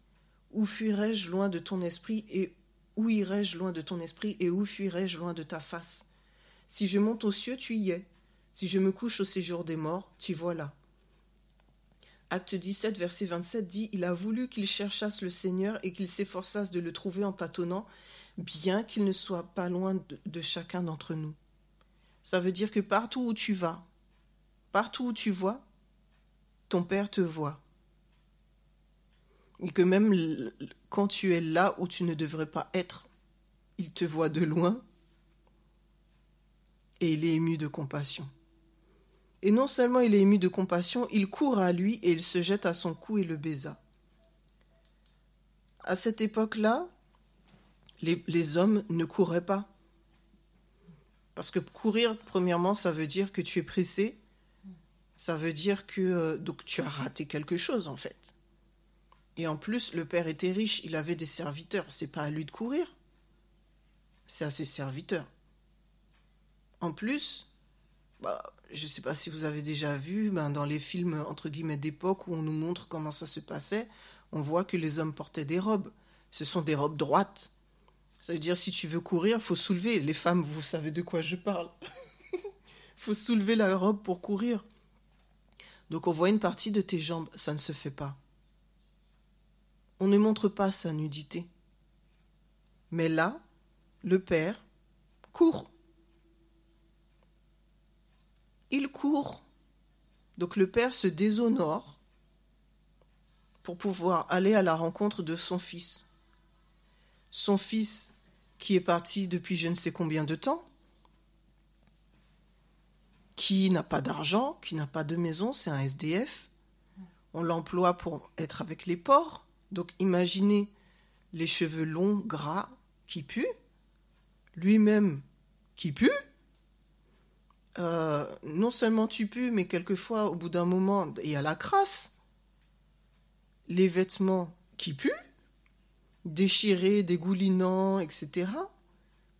Où fuirai-je loin de ton esprit et où irai-je loin de ton esprit et où fuirai-je loin de ta face? Si je monte aux cieux, tu y es. Si je me couche au séjour des morts, t'y voilà. Acte 17, verset 27 dit Il a voulu qu'ils cherchassent le Seigneur et qu'ils s'efforçassent de le trouver en tâtonnant, bien qu'il ne soit pas loin de chacun d'entre nous. Ça veut dire que partout où tu vas, partout où tu vois, Père te voit. Et que même quand tu es là où tu ne devrais pas être, il te voit de loin et il est ému de compassion. Et non seulement il est ému de compassion, il court à lui et il se jette à son cou et le baisa. À cette époque-là, les, hommes ne couraient pas. Parce que courir, premièrement, ça veut dire que tu es pressé ça veut dire que euh, donc tu as raté quelque chose en fait. Et en plus, le père était riche, il avait des serviteurs. C'est pas à lui de courir, c'est à ses serviteurs. En plus, bah, je ne sais pas si vous avez déjà vu, ben, dans les films entre guillemets d'époque où on nous montre comment ça se passait, on voit que les hommes portaient des robes. Ce sont des robes droites. Ça veut dire si tu veux courir, faut soulever. Les femmes, vous savez de quoi je parle. faut soulever la robe pour courir. Donc on voit une partie de tes jambes, ça ne se fait pas. On ne montre pas sa nudité. Mais là, le père court. Il court. Donc le père se déshonore pour pouvoir aller à la rencontre de son fils. Son fils qui est parti depuis je ne sais combien de temps, qui n'a pas d'argent, qui n'a pas de maison, c'est un SDF. On l'emploie pour être avec les porcs. Donc imaginez les cheveux longs, gras, qui puent. Lui-même qui pue. Euh, non seulement tu pues, mais quelquefois, au bout d'un moment, il y a la crasse. Les vêtements qui puent, déchirés, dégoulinants, etc.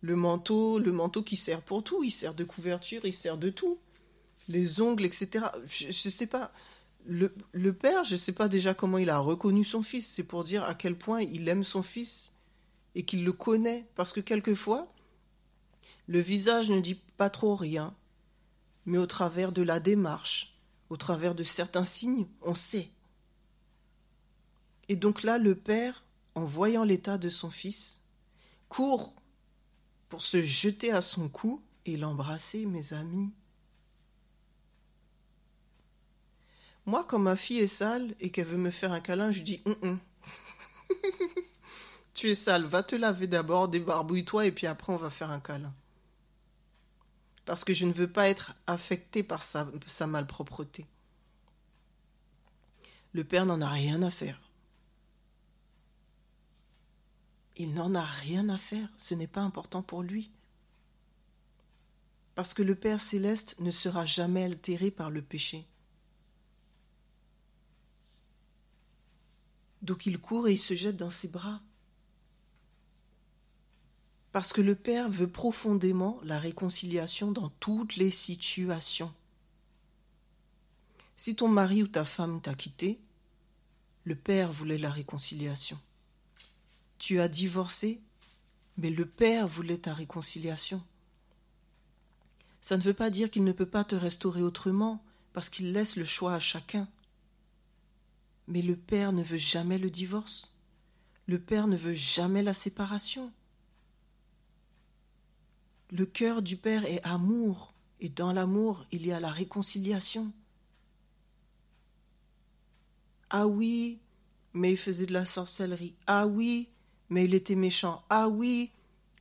Le manteau, le manteau qui sert pour tout, il sert de couverture, il sert de tout les ongles, etc. Je ne sais pas. Le, le, père, je ne sais pas déjà comment il a reconnu son fils. C'est pour dire à quel point il aime son fils et qu'il le connaît. Parce que quelquefois, le visage ne dit pas trop rien, mais au travers de la démarche, au travers de certains signes, on sait. Et donc là, le père, en voyant l'état de son fils, court pour se jeter à son cou et l'embrasser, mes amis. Moi, quand ma fille est sale et qu'elle veut me faire un câlin, je dis hum, hum. Tu es sale, va te laver d'abord, débarbouille-toi et puis après on va faire un câlin. Parce que je ne veux pas être affectée par sa, sa malpropreté. Le père n'en a rien à faire. Il n'en a rien à faire, ce n'est pas important pour lui. Parce que le Père céleste ne sera jamais altéré par le péché. Donc il court et il se jette dans ses bras. Parce que le Père veut profondément la réconciliation dans toutes les situations. Si ton mari ou ta femme t'a quitté, le Père voulait la réconciliation. Tu as divorcé, mais le Père voulait ta réconciliation. Ça ne veut pas dire qu'il ne peut pas te restaurer autrement, parce qu'il laisse le choix à chacun. Mais le Père ne veut jamais le divorce. Le Père ne veut jamais la séparation. Le cœur du Père est amour, et dans l'amour, il y a la réconciliation. Ah oui, mais il faisait de la sorcellerie. Ah oui, mais il était méchant. Ah oui,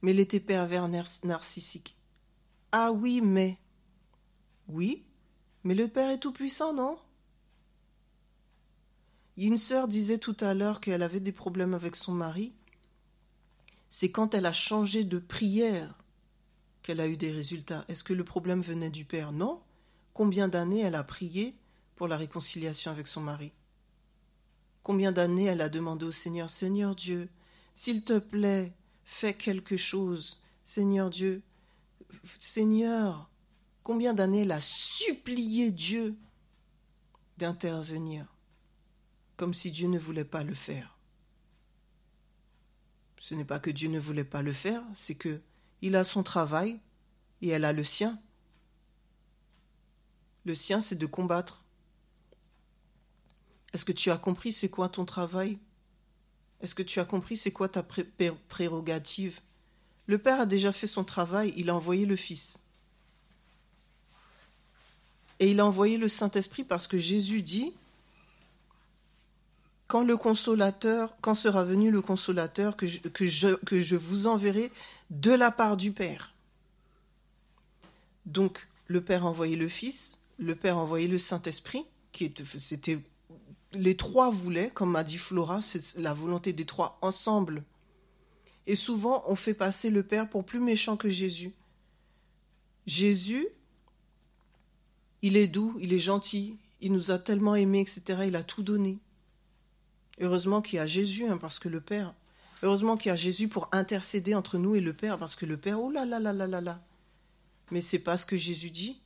mais il était pervers narcissique. Ah oui, mais. Oui, mais le Père est tout-puissant, non? Une sœur disait tout à l'heure qu'elle avait des problèmes avec son mari. C'est quand elle a changé de prière qu'elle a eu des résultats. Est-ce que le problème venait du Père? Non. Combien d'années elle a prié pour la réconciliation avec son mari? Combien d'années elle a demandé au Seigneur, Seigneur Dieu, s'il te plaît, fais quelque chose. Seigneur Dieu, Seigneur, combien d'années elle a supplié Dieu d'intervenir, comme si Dieu ne voulait pas le faire. Ce n'est pas que Dieu ne voulait pas le faire, c'est que il a son travail et elle a le sien. Le sien, c'est de combattre. Est-ce que tu as compris c'est quoi ton travail? Est-ce que tu as compris c'est quoi ta prérogative? Le Père a déjà fait son travail, il a envoyé le Fils. Et il a envoyé le Saint-Esprit parce que Jésus dit, quand le consolateur, quand sera venu le consolateur que je, vous enverrai de la part du Père. Donc, le Père a envoyé le Fils, le Père a envoyé le Saint-Esprit, qui c'était les trois voulaient, comme a dit Flora, c'est la volonté des trois ensemble. Et souvent, on fait passer le Père pour plus méchant que Jésus. Jésus, il est doux, il est gentil, il nous a tellement aimés, etc. Il a tout donné. Heureusement qu'il y a Jésus, hein, parce que le Père, Heureusement qu'il y a Jésus pour intercéder entre nous et le Père, parce que le Père, oh là là là là là là. Mais c'est pas ce que Jésus dit.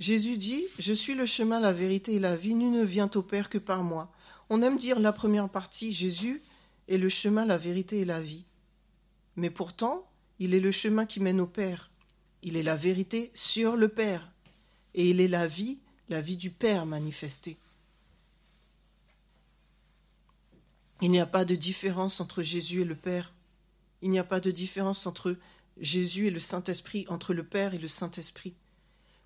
Jésus dit Je suis le chemin, la vérité et la vie, nul ne vient au Père que par moi. On aime dire la première partie Jésus est le chemin, la vérité et la vie. Mais pourtant, il est le chemin qui mène au Père. Il est la vérité sur le Père. Et il est la vie, la vie du Père manifestée. Il n'y a pas de différence entre Jésus et le Père. Il n'y a pas de différence entre Jésus et le Saint-Esprit, entre le Père et le Saint-Esprit.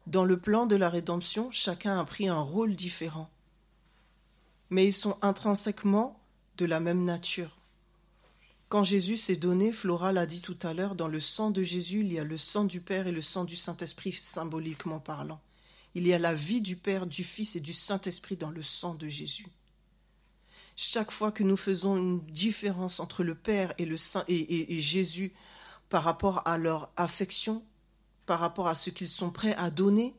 Dans le plan de la rédemption, chacun a pris un rôle différent. Mais ils sont intrinsèquement de la même nature. Quand Jésus s'est donné, Flora l'a dit tout à l'heure, dans le sang de Jésus, il y a le sang du Père et le sang du Saint-Esprit, symboliquement parlant. Il y a la vie du Père, du Fils et du Saint-Esprit dans le sang de Jésus. Chaque fois que nous faisons une différence entre le Père et, le Saint, et, Jésus par rapport à leur affection, par rapport à ce qu'ils sont prêts à donner,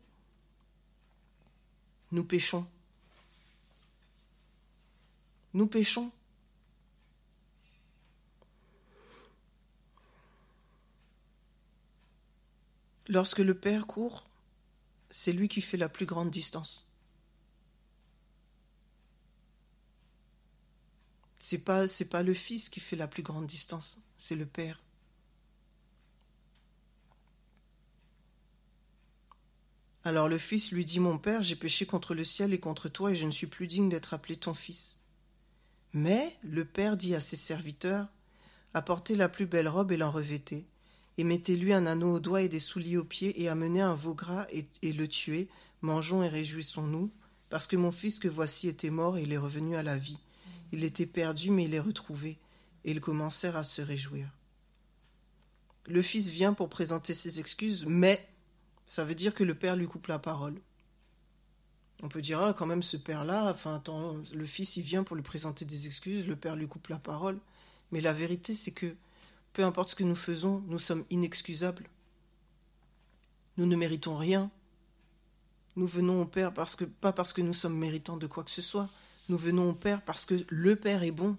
nous péchons. Nous péchons. Lorsque le Père court, c'est lui qui fait la plus grande distance. C'est pas c'est pas le fils qui fait la plus grande distance, c'est le père. Alors le fils lui dit Mon père, j'ai péché contre le ciel et contre toi, et je ne suis plus digne d'être appelé ton fils. Mais le père dit à ses serviteurs Apportez la plus belle robe et l'en revêtez, et mettez-lui un anneau au doigt et des souliers aux pieds, et amenez un veau gras et, le tuez. Mangeons et réjouissons-nous, parce que mon fils que voici était mort et il est revenu à la vie. Il était perdu, mais il est retrouvé, et ils commencèrent à se réjouir. Le fils vient pour présenter ses excuses, mais ça veut dire que le père lui coupe la parole. On peut dire, ah, quand même, ce père-là, enfin, attends, le fils, il vient pour lui présenter des excuses, le père lui coupe la parole. Mais la vérité, c'est que peu importe ce que nous faisons, nous sommes inexcusables. Nous ne méritons rien. Nous venons au Père parce que, pas parce que nous sommes méritants de quoi que ce soit, nous venons au Père parce que le Père est bon.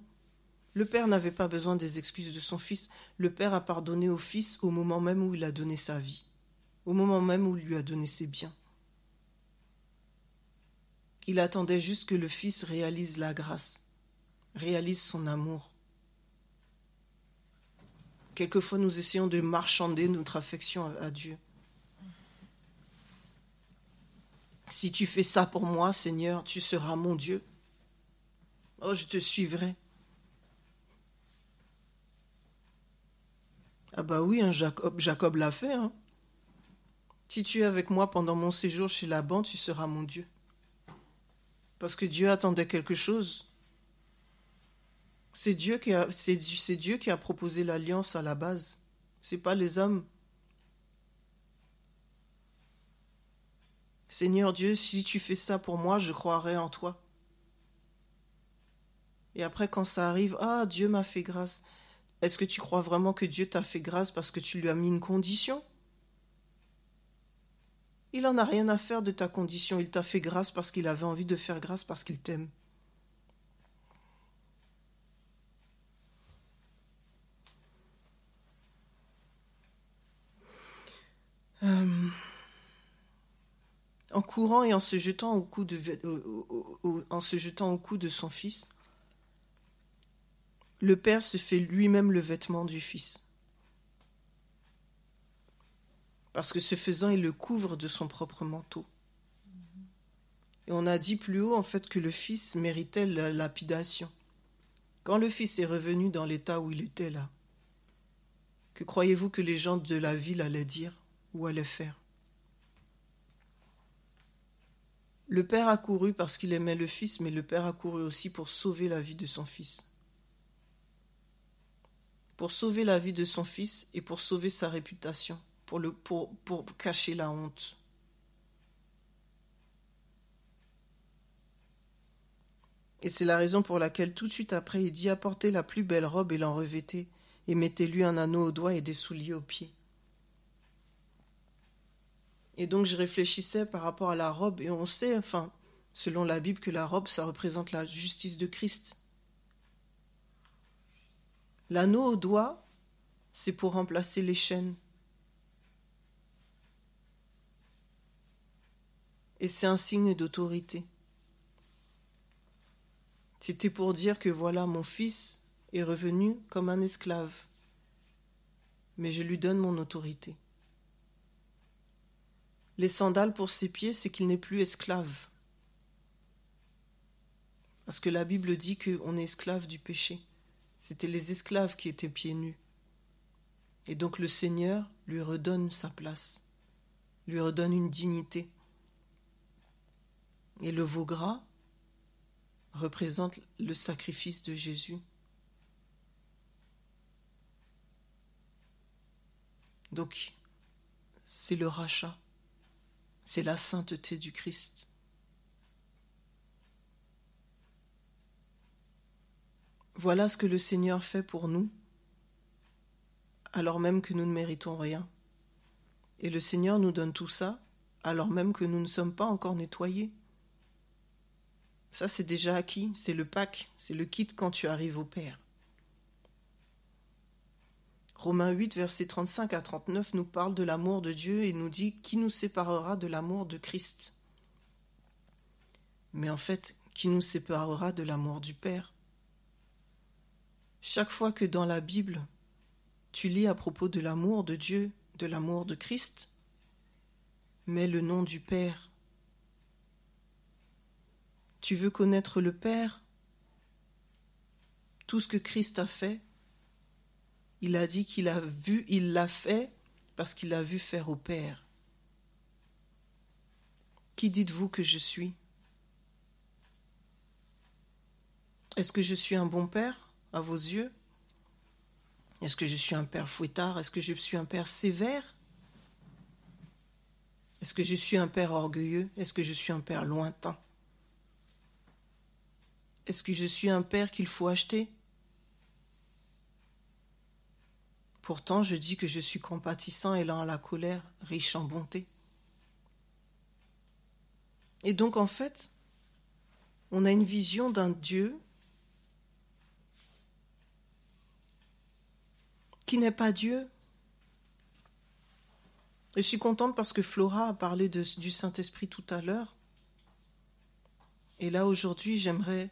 Le Père n'avait pas besoin des excuses de son Fils. Le Père a pardonné au Fils au moment même où il a donné sa vie, au moment même où il lui a donné ses biens. Il attendait juste que le Fils réalise la grâce, réalise son amour. Quelquefois, nous essayons de marchander notre affection à Dieu. Si tu fais ça pour moi, Seigneur, tu seras mon Dieu. Oh, je te suivrai. Ah bah oui, hein, Jacob, l'a fait. Hein. Si tu es avec moi pendant mon séjour chez Laban, tu seras mon Dieu. Parce que Dieu attendait quelque chose. C'est Dieu qui a, proposé l'alliance à la base. C'est pas les hommes. Seigneur Dieu, si tu fais ça pour moi, je croirai en toi. Et après, quand ça arrive, ah, Dieu m'a fait grâce. Est-ce que tu crois vraiment que Dieu t'a fait grâce parce que tu lui as mis une condition? Il n'en a rien à faire de ta condition. Il t'a fait grâce parce qu'il avait envie de faire grâce parce qu'il t'aime. Euh, en courant et en se jetant au cou de, en se jetant au cou de son fils, le Père se fait lui-même le vêtement du Fils. Parce que ce faisant, il le couvre de son propre manteau. Et on a dit plus haut, en fait, que le Fils méritait la lapidation. Quand le Fils est revenu dans l'état où il était là, que croyez-vous que les gens de la ville allaient dire ou allaient faire? Le Père a couru parce qu'il aimait le Fils, mais le Père a couru aussi pour sauver la vie de son Fils pour sauver la vie de son fils et pour sauver sa réputation, pour, le, pour, pour cacher la honte. Et c'est la raison pour laquelle tout de suite après il dit apportez la plus belle robe et l'en revêtez, et mettez-lui un anneau au doigt et des souliers aux pieds. Et donc je réfléchissais par rapport à la robe, et on sait, enfin, selon la Bible, que la robe, ça représente la justice de Christ. L'anneau au doigt, c'est pour remplacer les chaînes. Et c'est un signe d'autorité. C'était pour dire que voilà, mon fils est revenu comme un esclave, mais je lui donne mon autorité. Les sandales pour ses pieds, c'est qu'il n'est plus esclave. Parce que la Bible dit qu'on est esclave du péché. C'était les esclaves qui étaient pieds nus. Et donc le Seigneur lui redonne sa place, lui redonne une dignité. Et le veau gras représente le sacrifice de Jésus. Donc, c'est le rachat, c'est la sainteté du Christ. Voilà ce que le Seigneur fait pour nous, alors même que nous ne méritons rien. Et le Seigneur nous donne tout ça, alors même que nous ne sommes pas encore nettoyés. Ça, c'est déjà acquis, c'est le pack, c'est le kit quand tu arrives au Père. Romains 8, versets 35 à 39 nous parle de l'amour de Dieu et nous dit Qui nous séparera de l'amour de Christ Mais en fait, qui nous séparera de l'amour du Père? Chaque fois que dans la Bible, tu lis à propos de l'amour de Dieu, de l'amour de Christ, mets le nom du Père. Tu veux connaître le Père? Tout ce que Christ a fait, il a dit qu'il a vu, il l'a fait parce qu'il a vu faire au Père. Qui dites-vous que je suis? Est-ce que je suis un bon Père? À vos yeux. Est-ce que je suis un père fouettard? Est-ce que je suis un père sévère? Est-ce que je suis un père orgueilleux? Est-ce que je suis un père lointain? Est-ce que je suis un père qu'il faut acheter? Pourtant, je dis que je suis compatissant et lent à la colère, riche en bonté. Et donc, en fait, on a une vision d'un Dieu qui n'est pas Dieu. je suis contente parce que Flora a parlé du Saint-Esprit tout à l'heure. Et là, aujourd'hui, j'aimerais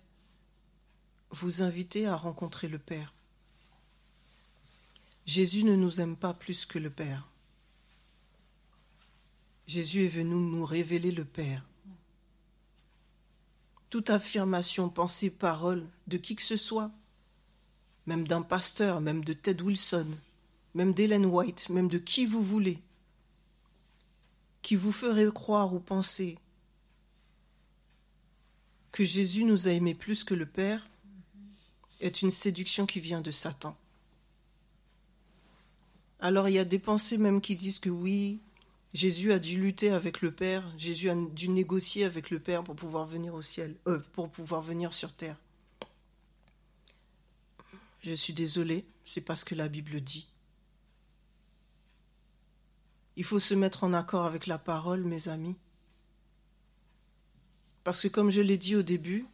vous inviter à rencontrer le Père. Jésus ne nous aime pas plus que le Père. Jésus est venu nous révéler le Père. Toute affirmation, pensée, parole de qui que ce soit même d'un pasteur, même de Ted Wilson, même d'Hélène White, même de qui vous voulez, qui vous ferait croire ou penser que Jésus nous a aimés plus que le Père, est une séduction qui vient de Satan. Alors il y a des pensées même qui disent que oui, Jésus a dû lutter avec le Père, Jésus a dû négocier avec le Père pour pouvoir venir au ciel, euh, pour pouvoir venir sur terre. Je suis désolé, c'est pas ce que la Bible dit. Il faut se mettre en accord avec la parole, mes amis. Parce que comme je l'ai dit au début,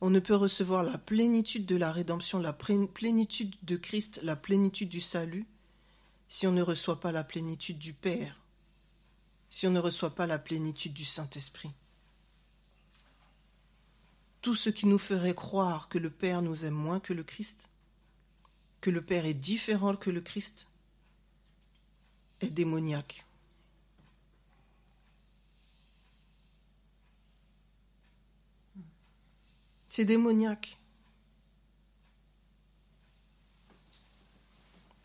on ne peut recevoir la plénitude de la rédemption, la plénitude de Christ, la plénitude du salut, si on ne reçoit pas la plénitude du Père, si on ne reçoit pas la plénitude du Saint-Esprit. Tout ce qui nous ferait croire que le Père nous aime moins que le Christ, que le Père est différent que le Christ, est démoniaque. C'est démoniaque.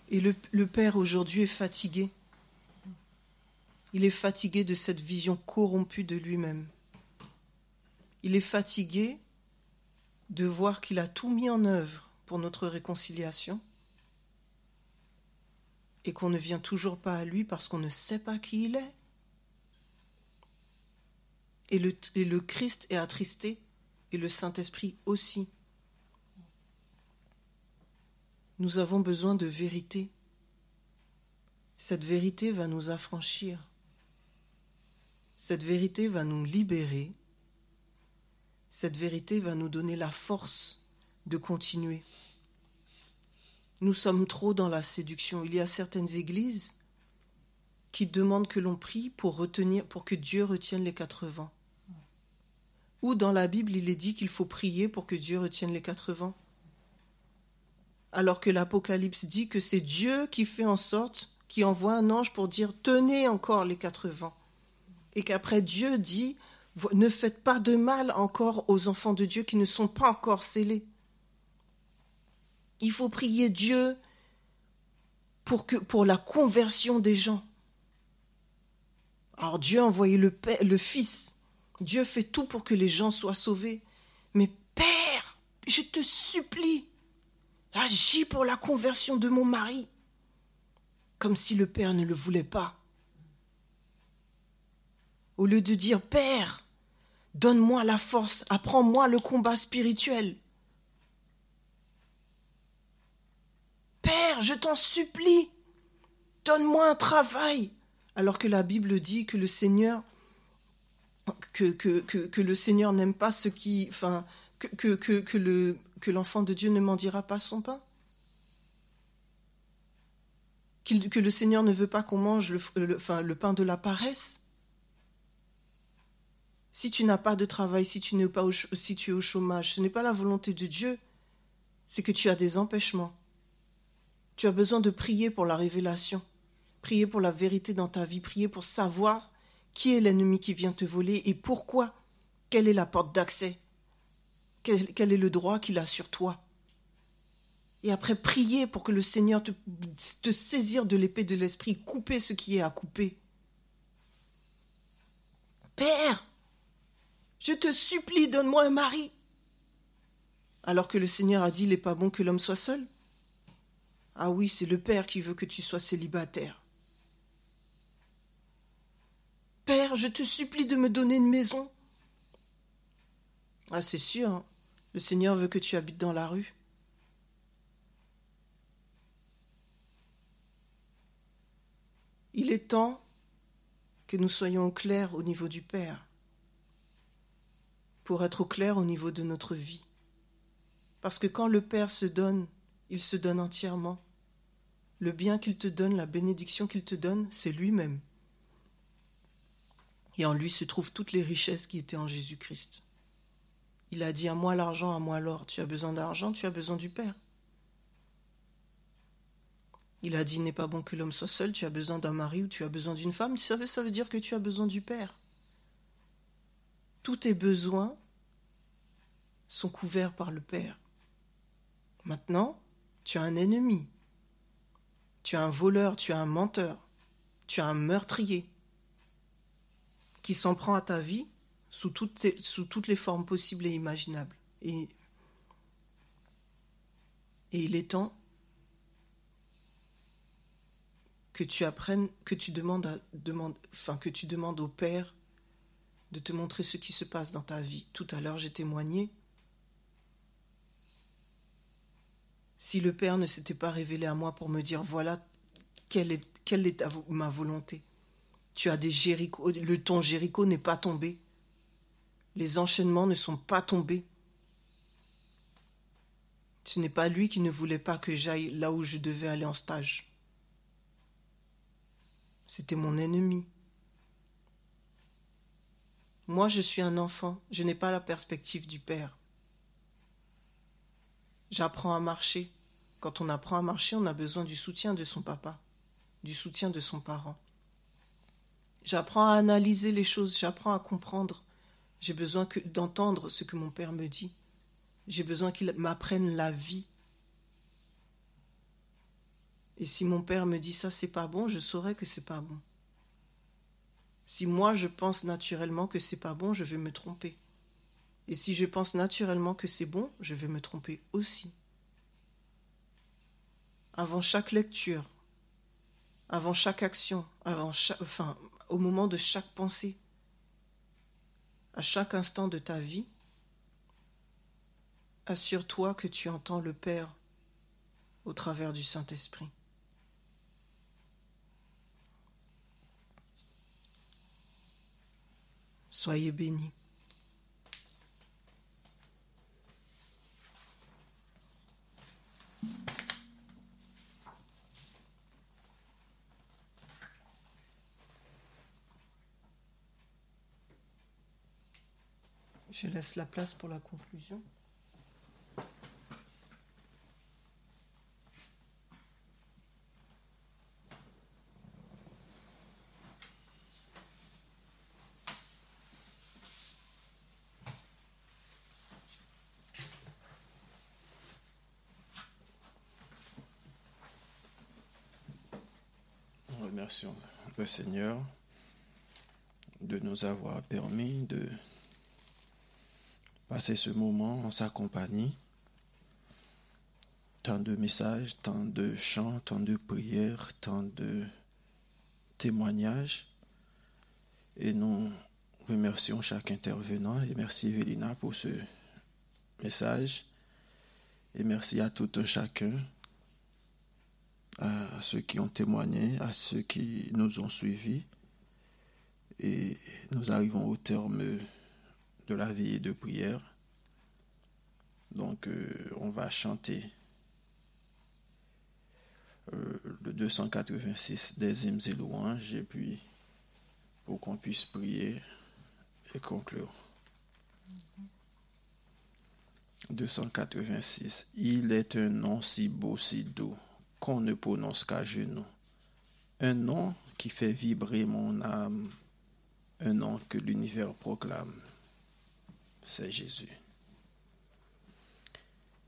Et le, le Père aujourd'hui est fatigué. Il est fatigué de cette vision corrompue de lui-même. Il est fatigué de voir qu'il a tout mis en œuvre pour notre réconciliation et qu'on ne vient toujours pas à lui parce qu'on ne sait pas qui il est. Et le, et le Christ est attristé et le Saint-Esprit aussi. Nous avons besoin de vérité. Cette vérité va nous affranchir. Cette vérité va nous libérer. Cette vérité va nous donner la force de continuer. Nous sommes trop dans la séduction. Il y a certaines églises qui demandent que l'on prie pour retenir, pour que Dieu retienne les quatre vents. Ou dans la Bible, il est dit qu'il faut prier pour que Dieu retienne les quatre vents. Alors que l'Apocalypse dit que c'est Dieu qui fait en sorte, qui envoie un ange pour dire tenez encore les quatre vents. Et qu'après Dieu dit ne faites pas de mal encore aux enfants de Dieu qui ne sont pas encore scellés. Il faut prier Dieu pour, la conversion des gens. Alors Dieu a envoyé le, le Fils. Dieu fait tout pour que les gens soient sauvés. Mais Père, je te supplie, agis pour la conversion de mon mari. Comme si le Père ne le voulait pas. Au lieu de dire Père, donne-moi la force, apprends-moi le combat spirituel. Père, je t'en supplie, donne-moi un travail. Alors que la Bible dit que le Seigneur, n'aime pas ce qui, enfin, que, que, que, le, que l'enfant de Dieu ne mendira pas son pain. que le Seigneur ne veut pas qu'on mange le pain de la paresse. Si tu n'as pas de travail, si tu, n'es pas si tu es au chômage, ce n'est pas la volonté de Dieu, c'est que tu as des empêchements. Tu as besoin de prier pour la révélation, prier pour la vérité dans ta vie, prier pour savoir qui est l'ennemi qui vient te voler et pourquoi, quelle est la porte d'accès, quel, est le droit qu'il a sur toi. Et après, prier pour que le Seigneur te, te saisir de l'épée de l'esprit, couper ce qui est à couper. Père, je te supplie, donne-moi un mari. Alors que le Seigneur a dit, il n'est pas bon que l'homme soit seul. Ah oui, c'est le Père qui veut que tu sois célibataire. Père, je te supplie de me donner une maison. Ah, c'est sûr, hein. le Seigneur veut que tu habites dans la rue. Il est temps que nous soyons clairs au niveau du Père, pour être au clair au niveau de notre vie. Parce que quand le Père se donne, il se donne entièrement. Le bien qu'il te donne, la bénédiction qu'il te donne, c'est lui-même. Et en lui se trouvent toutes les richesses qui étaient en Jésus-Christ. Il a dit à moi l'argent, à moi l'or. Tu as besoin d'argent, tu as besoin du Père. Il a dit n'est pas bon que l'homme soit seul, tu as besoin d'un mari ou tu as besoin d'une femme. Ça veut, ça veut dire que tu as besoin du Père. Tous tes besoins sont couverts par le Père. Maintenant, tu as un ennemi. Tu as un voleur, tu as un menteur, tu as un meurtrier qui s'en prend à ta vie sous toutes, les formes possibles et imaginables. Et il est temps que tu apprennes, que tu demandes, que tu demandes au Père de te montrer ce qui se passe dans ta vie. Tout à l'heure, j'ai témoigné. Si le Père ne s'était pas révélé à moi pour me dire voilà quelle est, ma volonté, tu as des Jéricho, le ton Jéricho n'est pas tombé, les enchaînements ne sont pas tombés. Ce n'est pas lui qui ne voulait pas que j'aille là où je devais aller en stage. C'était mon ennemi. Moi, je suis un enfant, je n'ai pas la perspective du Père. J'apprends à marcher. Quand on apprend à marcher, on a besoin du soutien de son papa, du soutien de son parent. J'apprends à analyser les choses, j'apprends à comprendre. J'ai besoin d'entendre ce que mon père me dit. J'ai besoin qu'il m'apprenne la vie. Et si mon père me dit ça, c'est pas bon, je saurai que c'est pas bon. Si moi je pense naturellement que c'est pas bon, je vais me tromper. Et si je pense naturellement que c'est bon, je vais me tromper aussi. Avant chaque lecture, avant chaque action, avant enfin, au moment de chaque pensée, à chaque instant de ta vie, assure-toi que tu entends le Père au travers du Saint-Esprit. Soyez bénis. Je laisse la place pour la conclusion. Seigneur de nous avoir permis de passer ce moment en sa compagnie. Tant de messages, tant de chants, tant de prières, tant de témoignages. Et nous remercions chaque intervenant et merci Evelina pour ce message. Et merci à tout un chacun à ceux qui ont témoigné, à ceux qui nous ont suivis. Et nous arrivons au terme de la veillée de prière. Donc euh, on va chanter euh, le 286 des hymnes et louanges et puis pour qu'on puisse prier et conclure. 286. Il est un nom si beau, si doux qu'on ne prononce qu'à genoux. Un nom qui fait vibrer mon âme, un nom que l'univers proclame. C'est Jésus.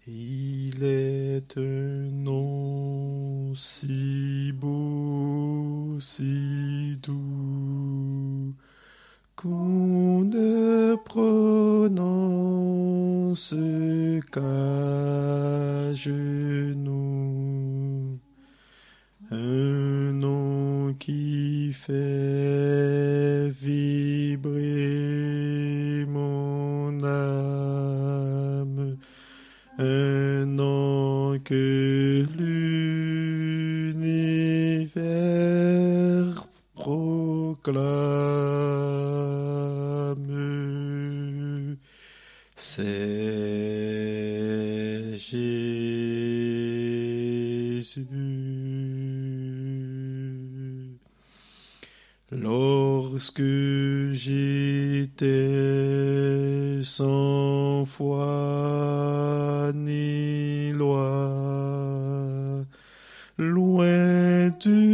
Il est un nom si beau, si doux, qu'on ne prononce qu'à genoux. Un nom qui fait vibrer mon âme, un nom que l'univers proclame. C'est Lorsque j'étais sans foi ni loi, loin du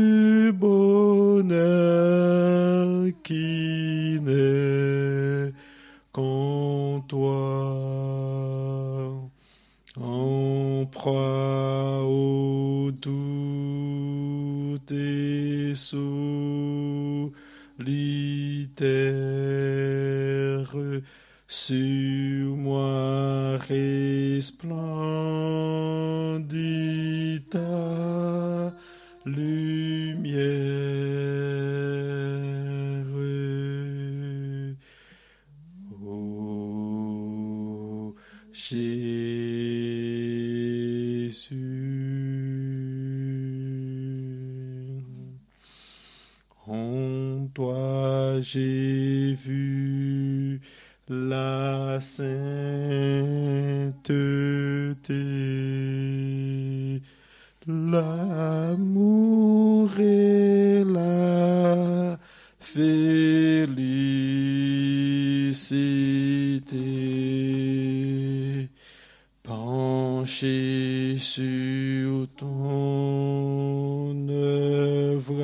Penché sur ton œuvre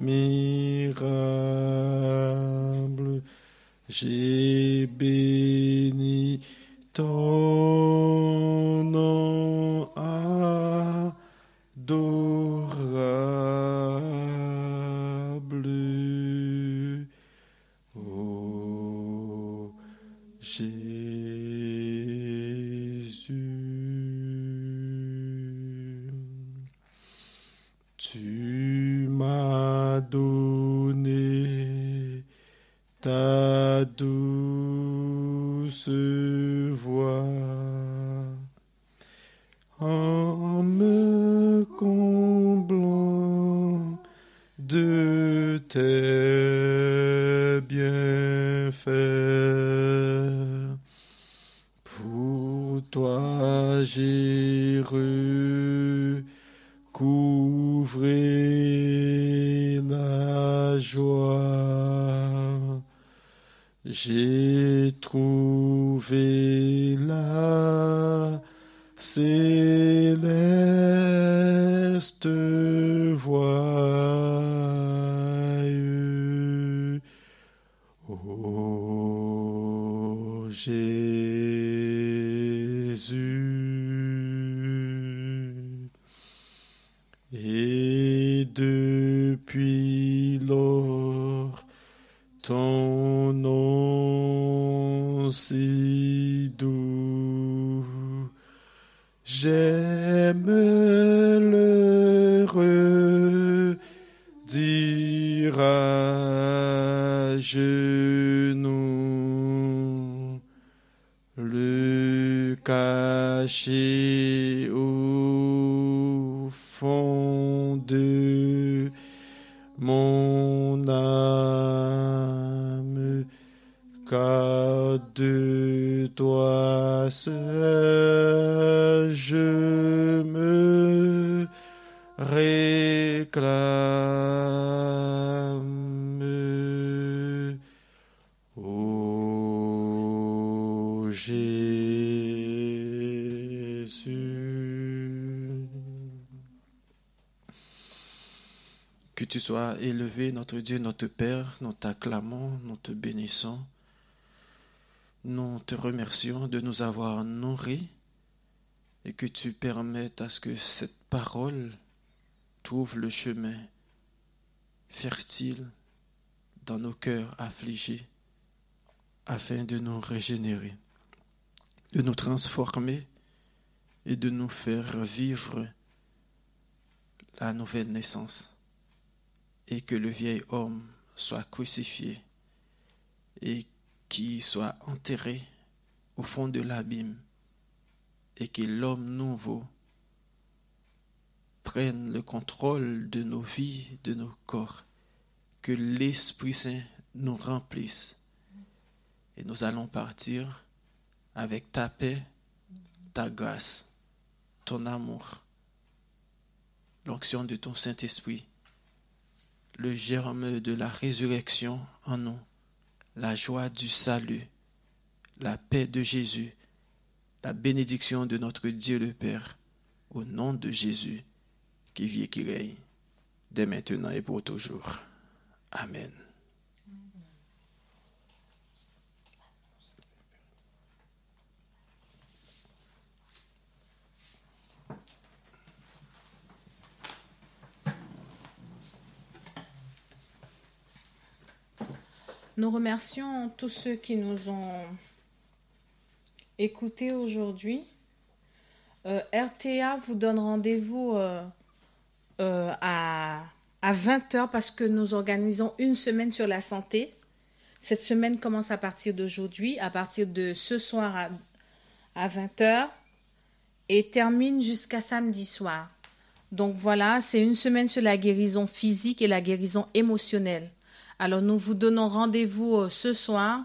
admirable, j'ai tes bienfaits. Pour toi j'ai recouvré la joie. J'ai trouvé la céleste Jésus. Et depuis lors, ton nom si doux, j'aime le redire à cacher au fond de mon âme, car de toi seul tu sois élevé, notre Dieu, notre Père, nous t'acclamons, nous te bénissons. Nous te remercions de nous avoir nourris et que tu permettes à ce que cette parole trouve le chemin fertile dans nos cœurs affligés afin de nous régénérer, de nous transformer et de nous faire vivre la nouvelle naissance et que le vieil homme soit crucifié et qu'il soit enterré au fond de l'abîme et que l'homme nouveau prenne le contrôle de nos vies, de nos corps, que l'Esprit Saint nous remplisse. Et nous allons partir avec ta paix, ta grâce, ton amour, l'onction de ton Saint-Esprit, le germe de la résurrection en nous, la joie du salut, la paix de Jésus, la bénédiction de notre Dieu le Père, au nom de Jésus, qui vit et qui règne, dès maintenant et pour toujours. Amen. Nous remercions tous ceux qui nous ont écoutés aujourd'hui. Euh, RTA vous donne rendez-vous euh, euh, à, à 20h parce que nous organisons une semaine sur la santé. Cette semaine commence à partir d'aujourd'hui, à partir de ce soir à, à 20h et termine jusqu'à samedi soir. Donc voilà, c'est une semaine sur la guérison physique et la guérison émotionnelle. Alors nous vous donnons rendez-vous euh, ce soir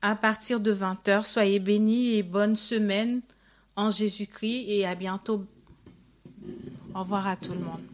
à partir de 20h. Soyez bénis et bonne semaine en Jésus-Christ et à bientôt. Au revoir à tout le monde.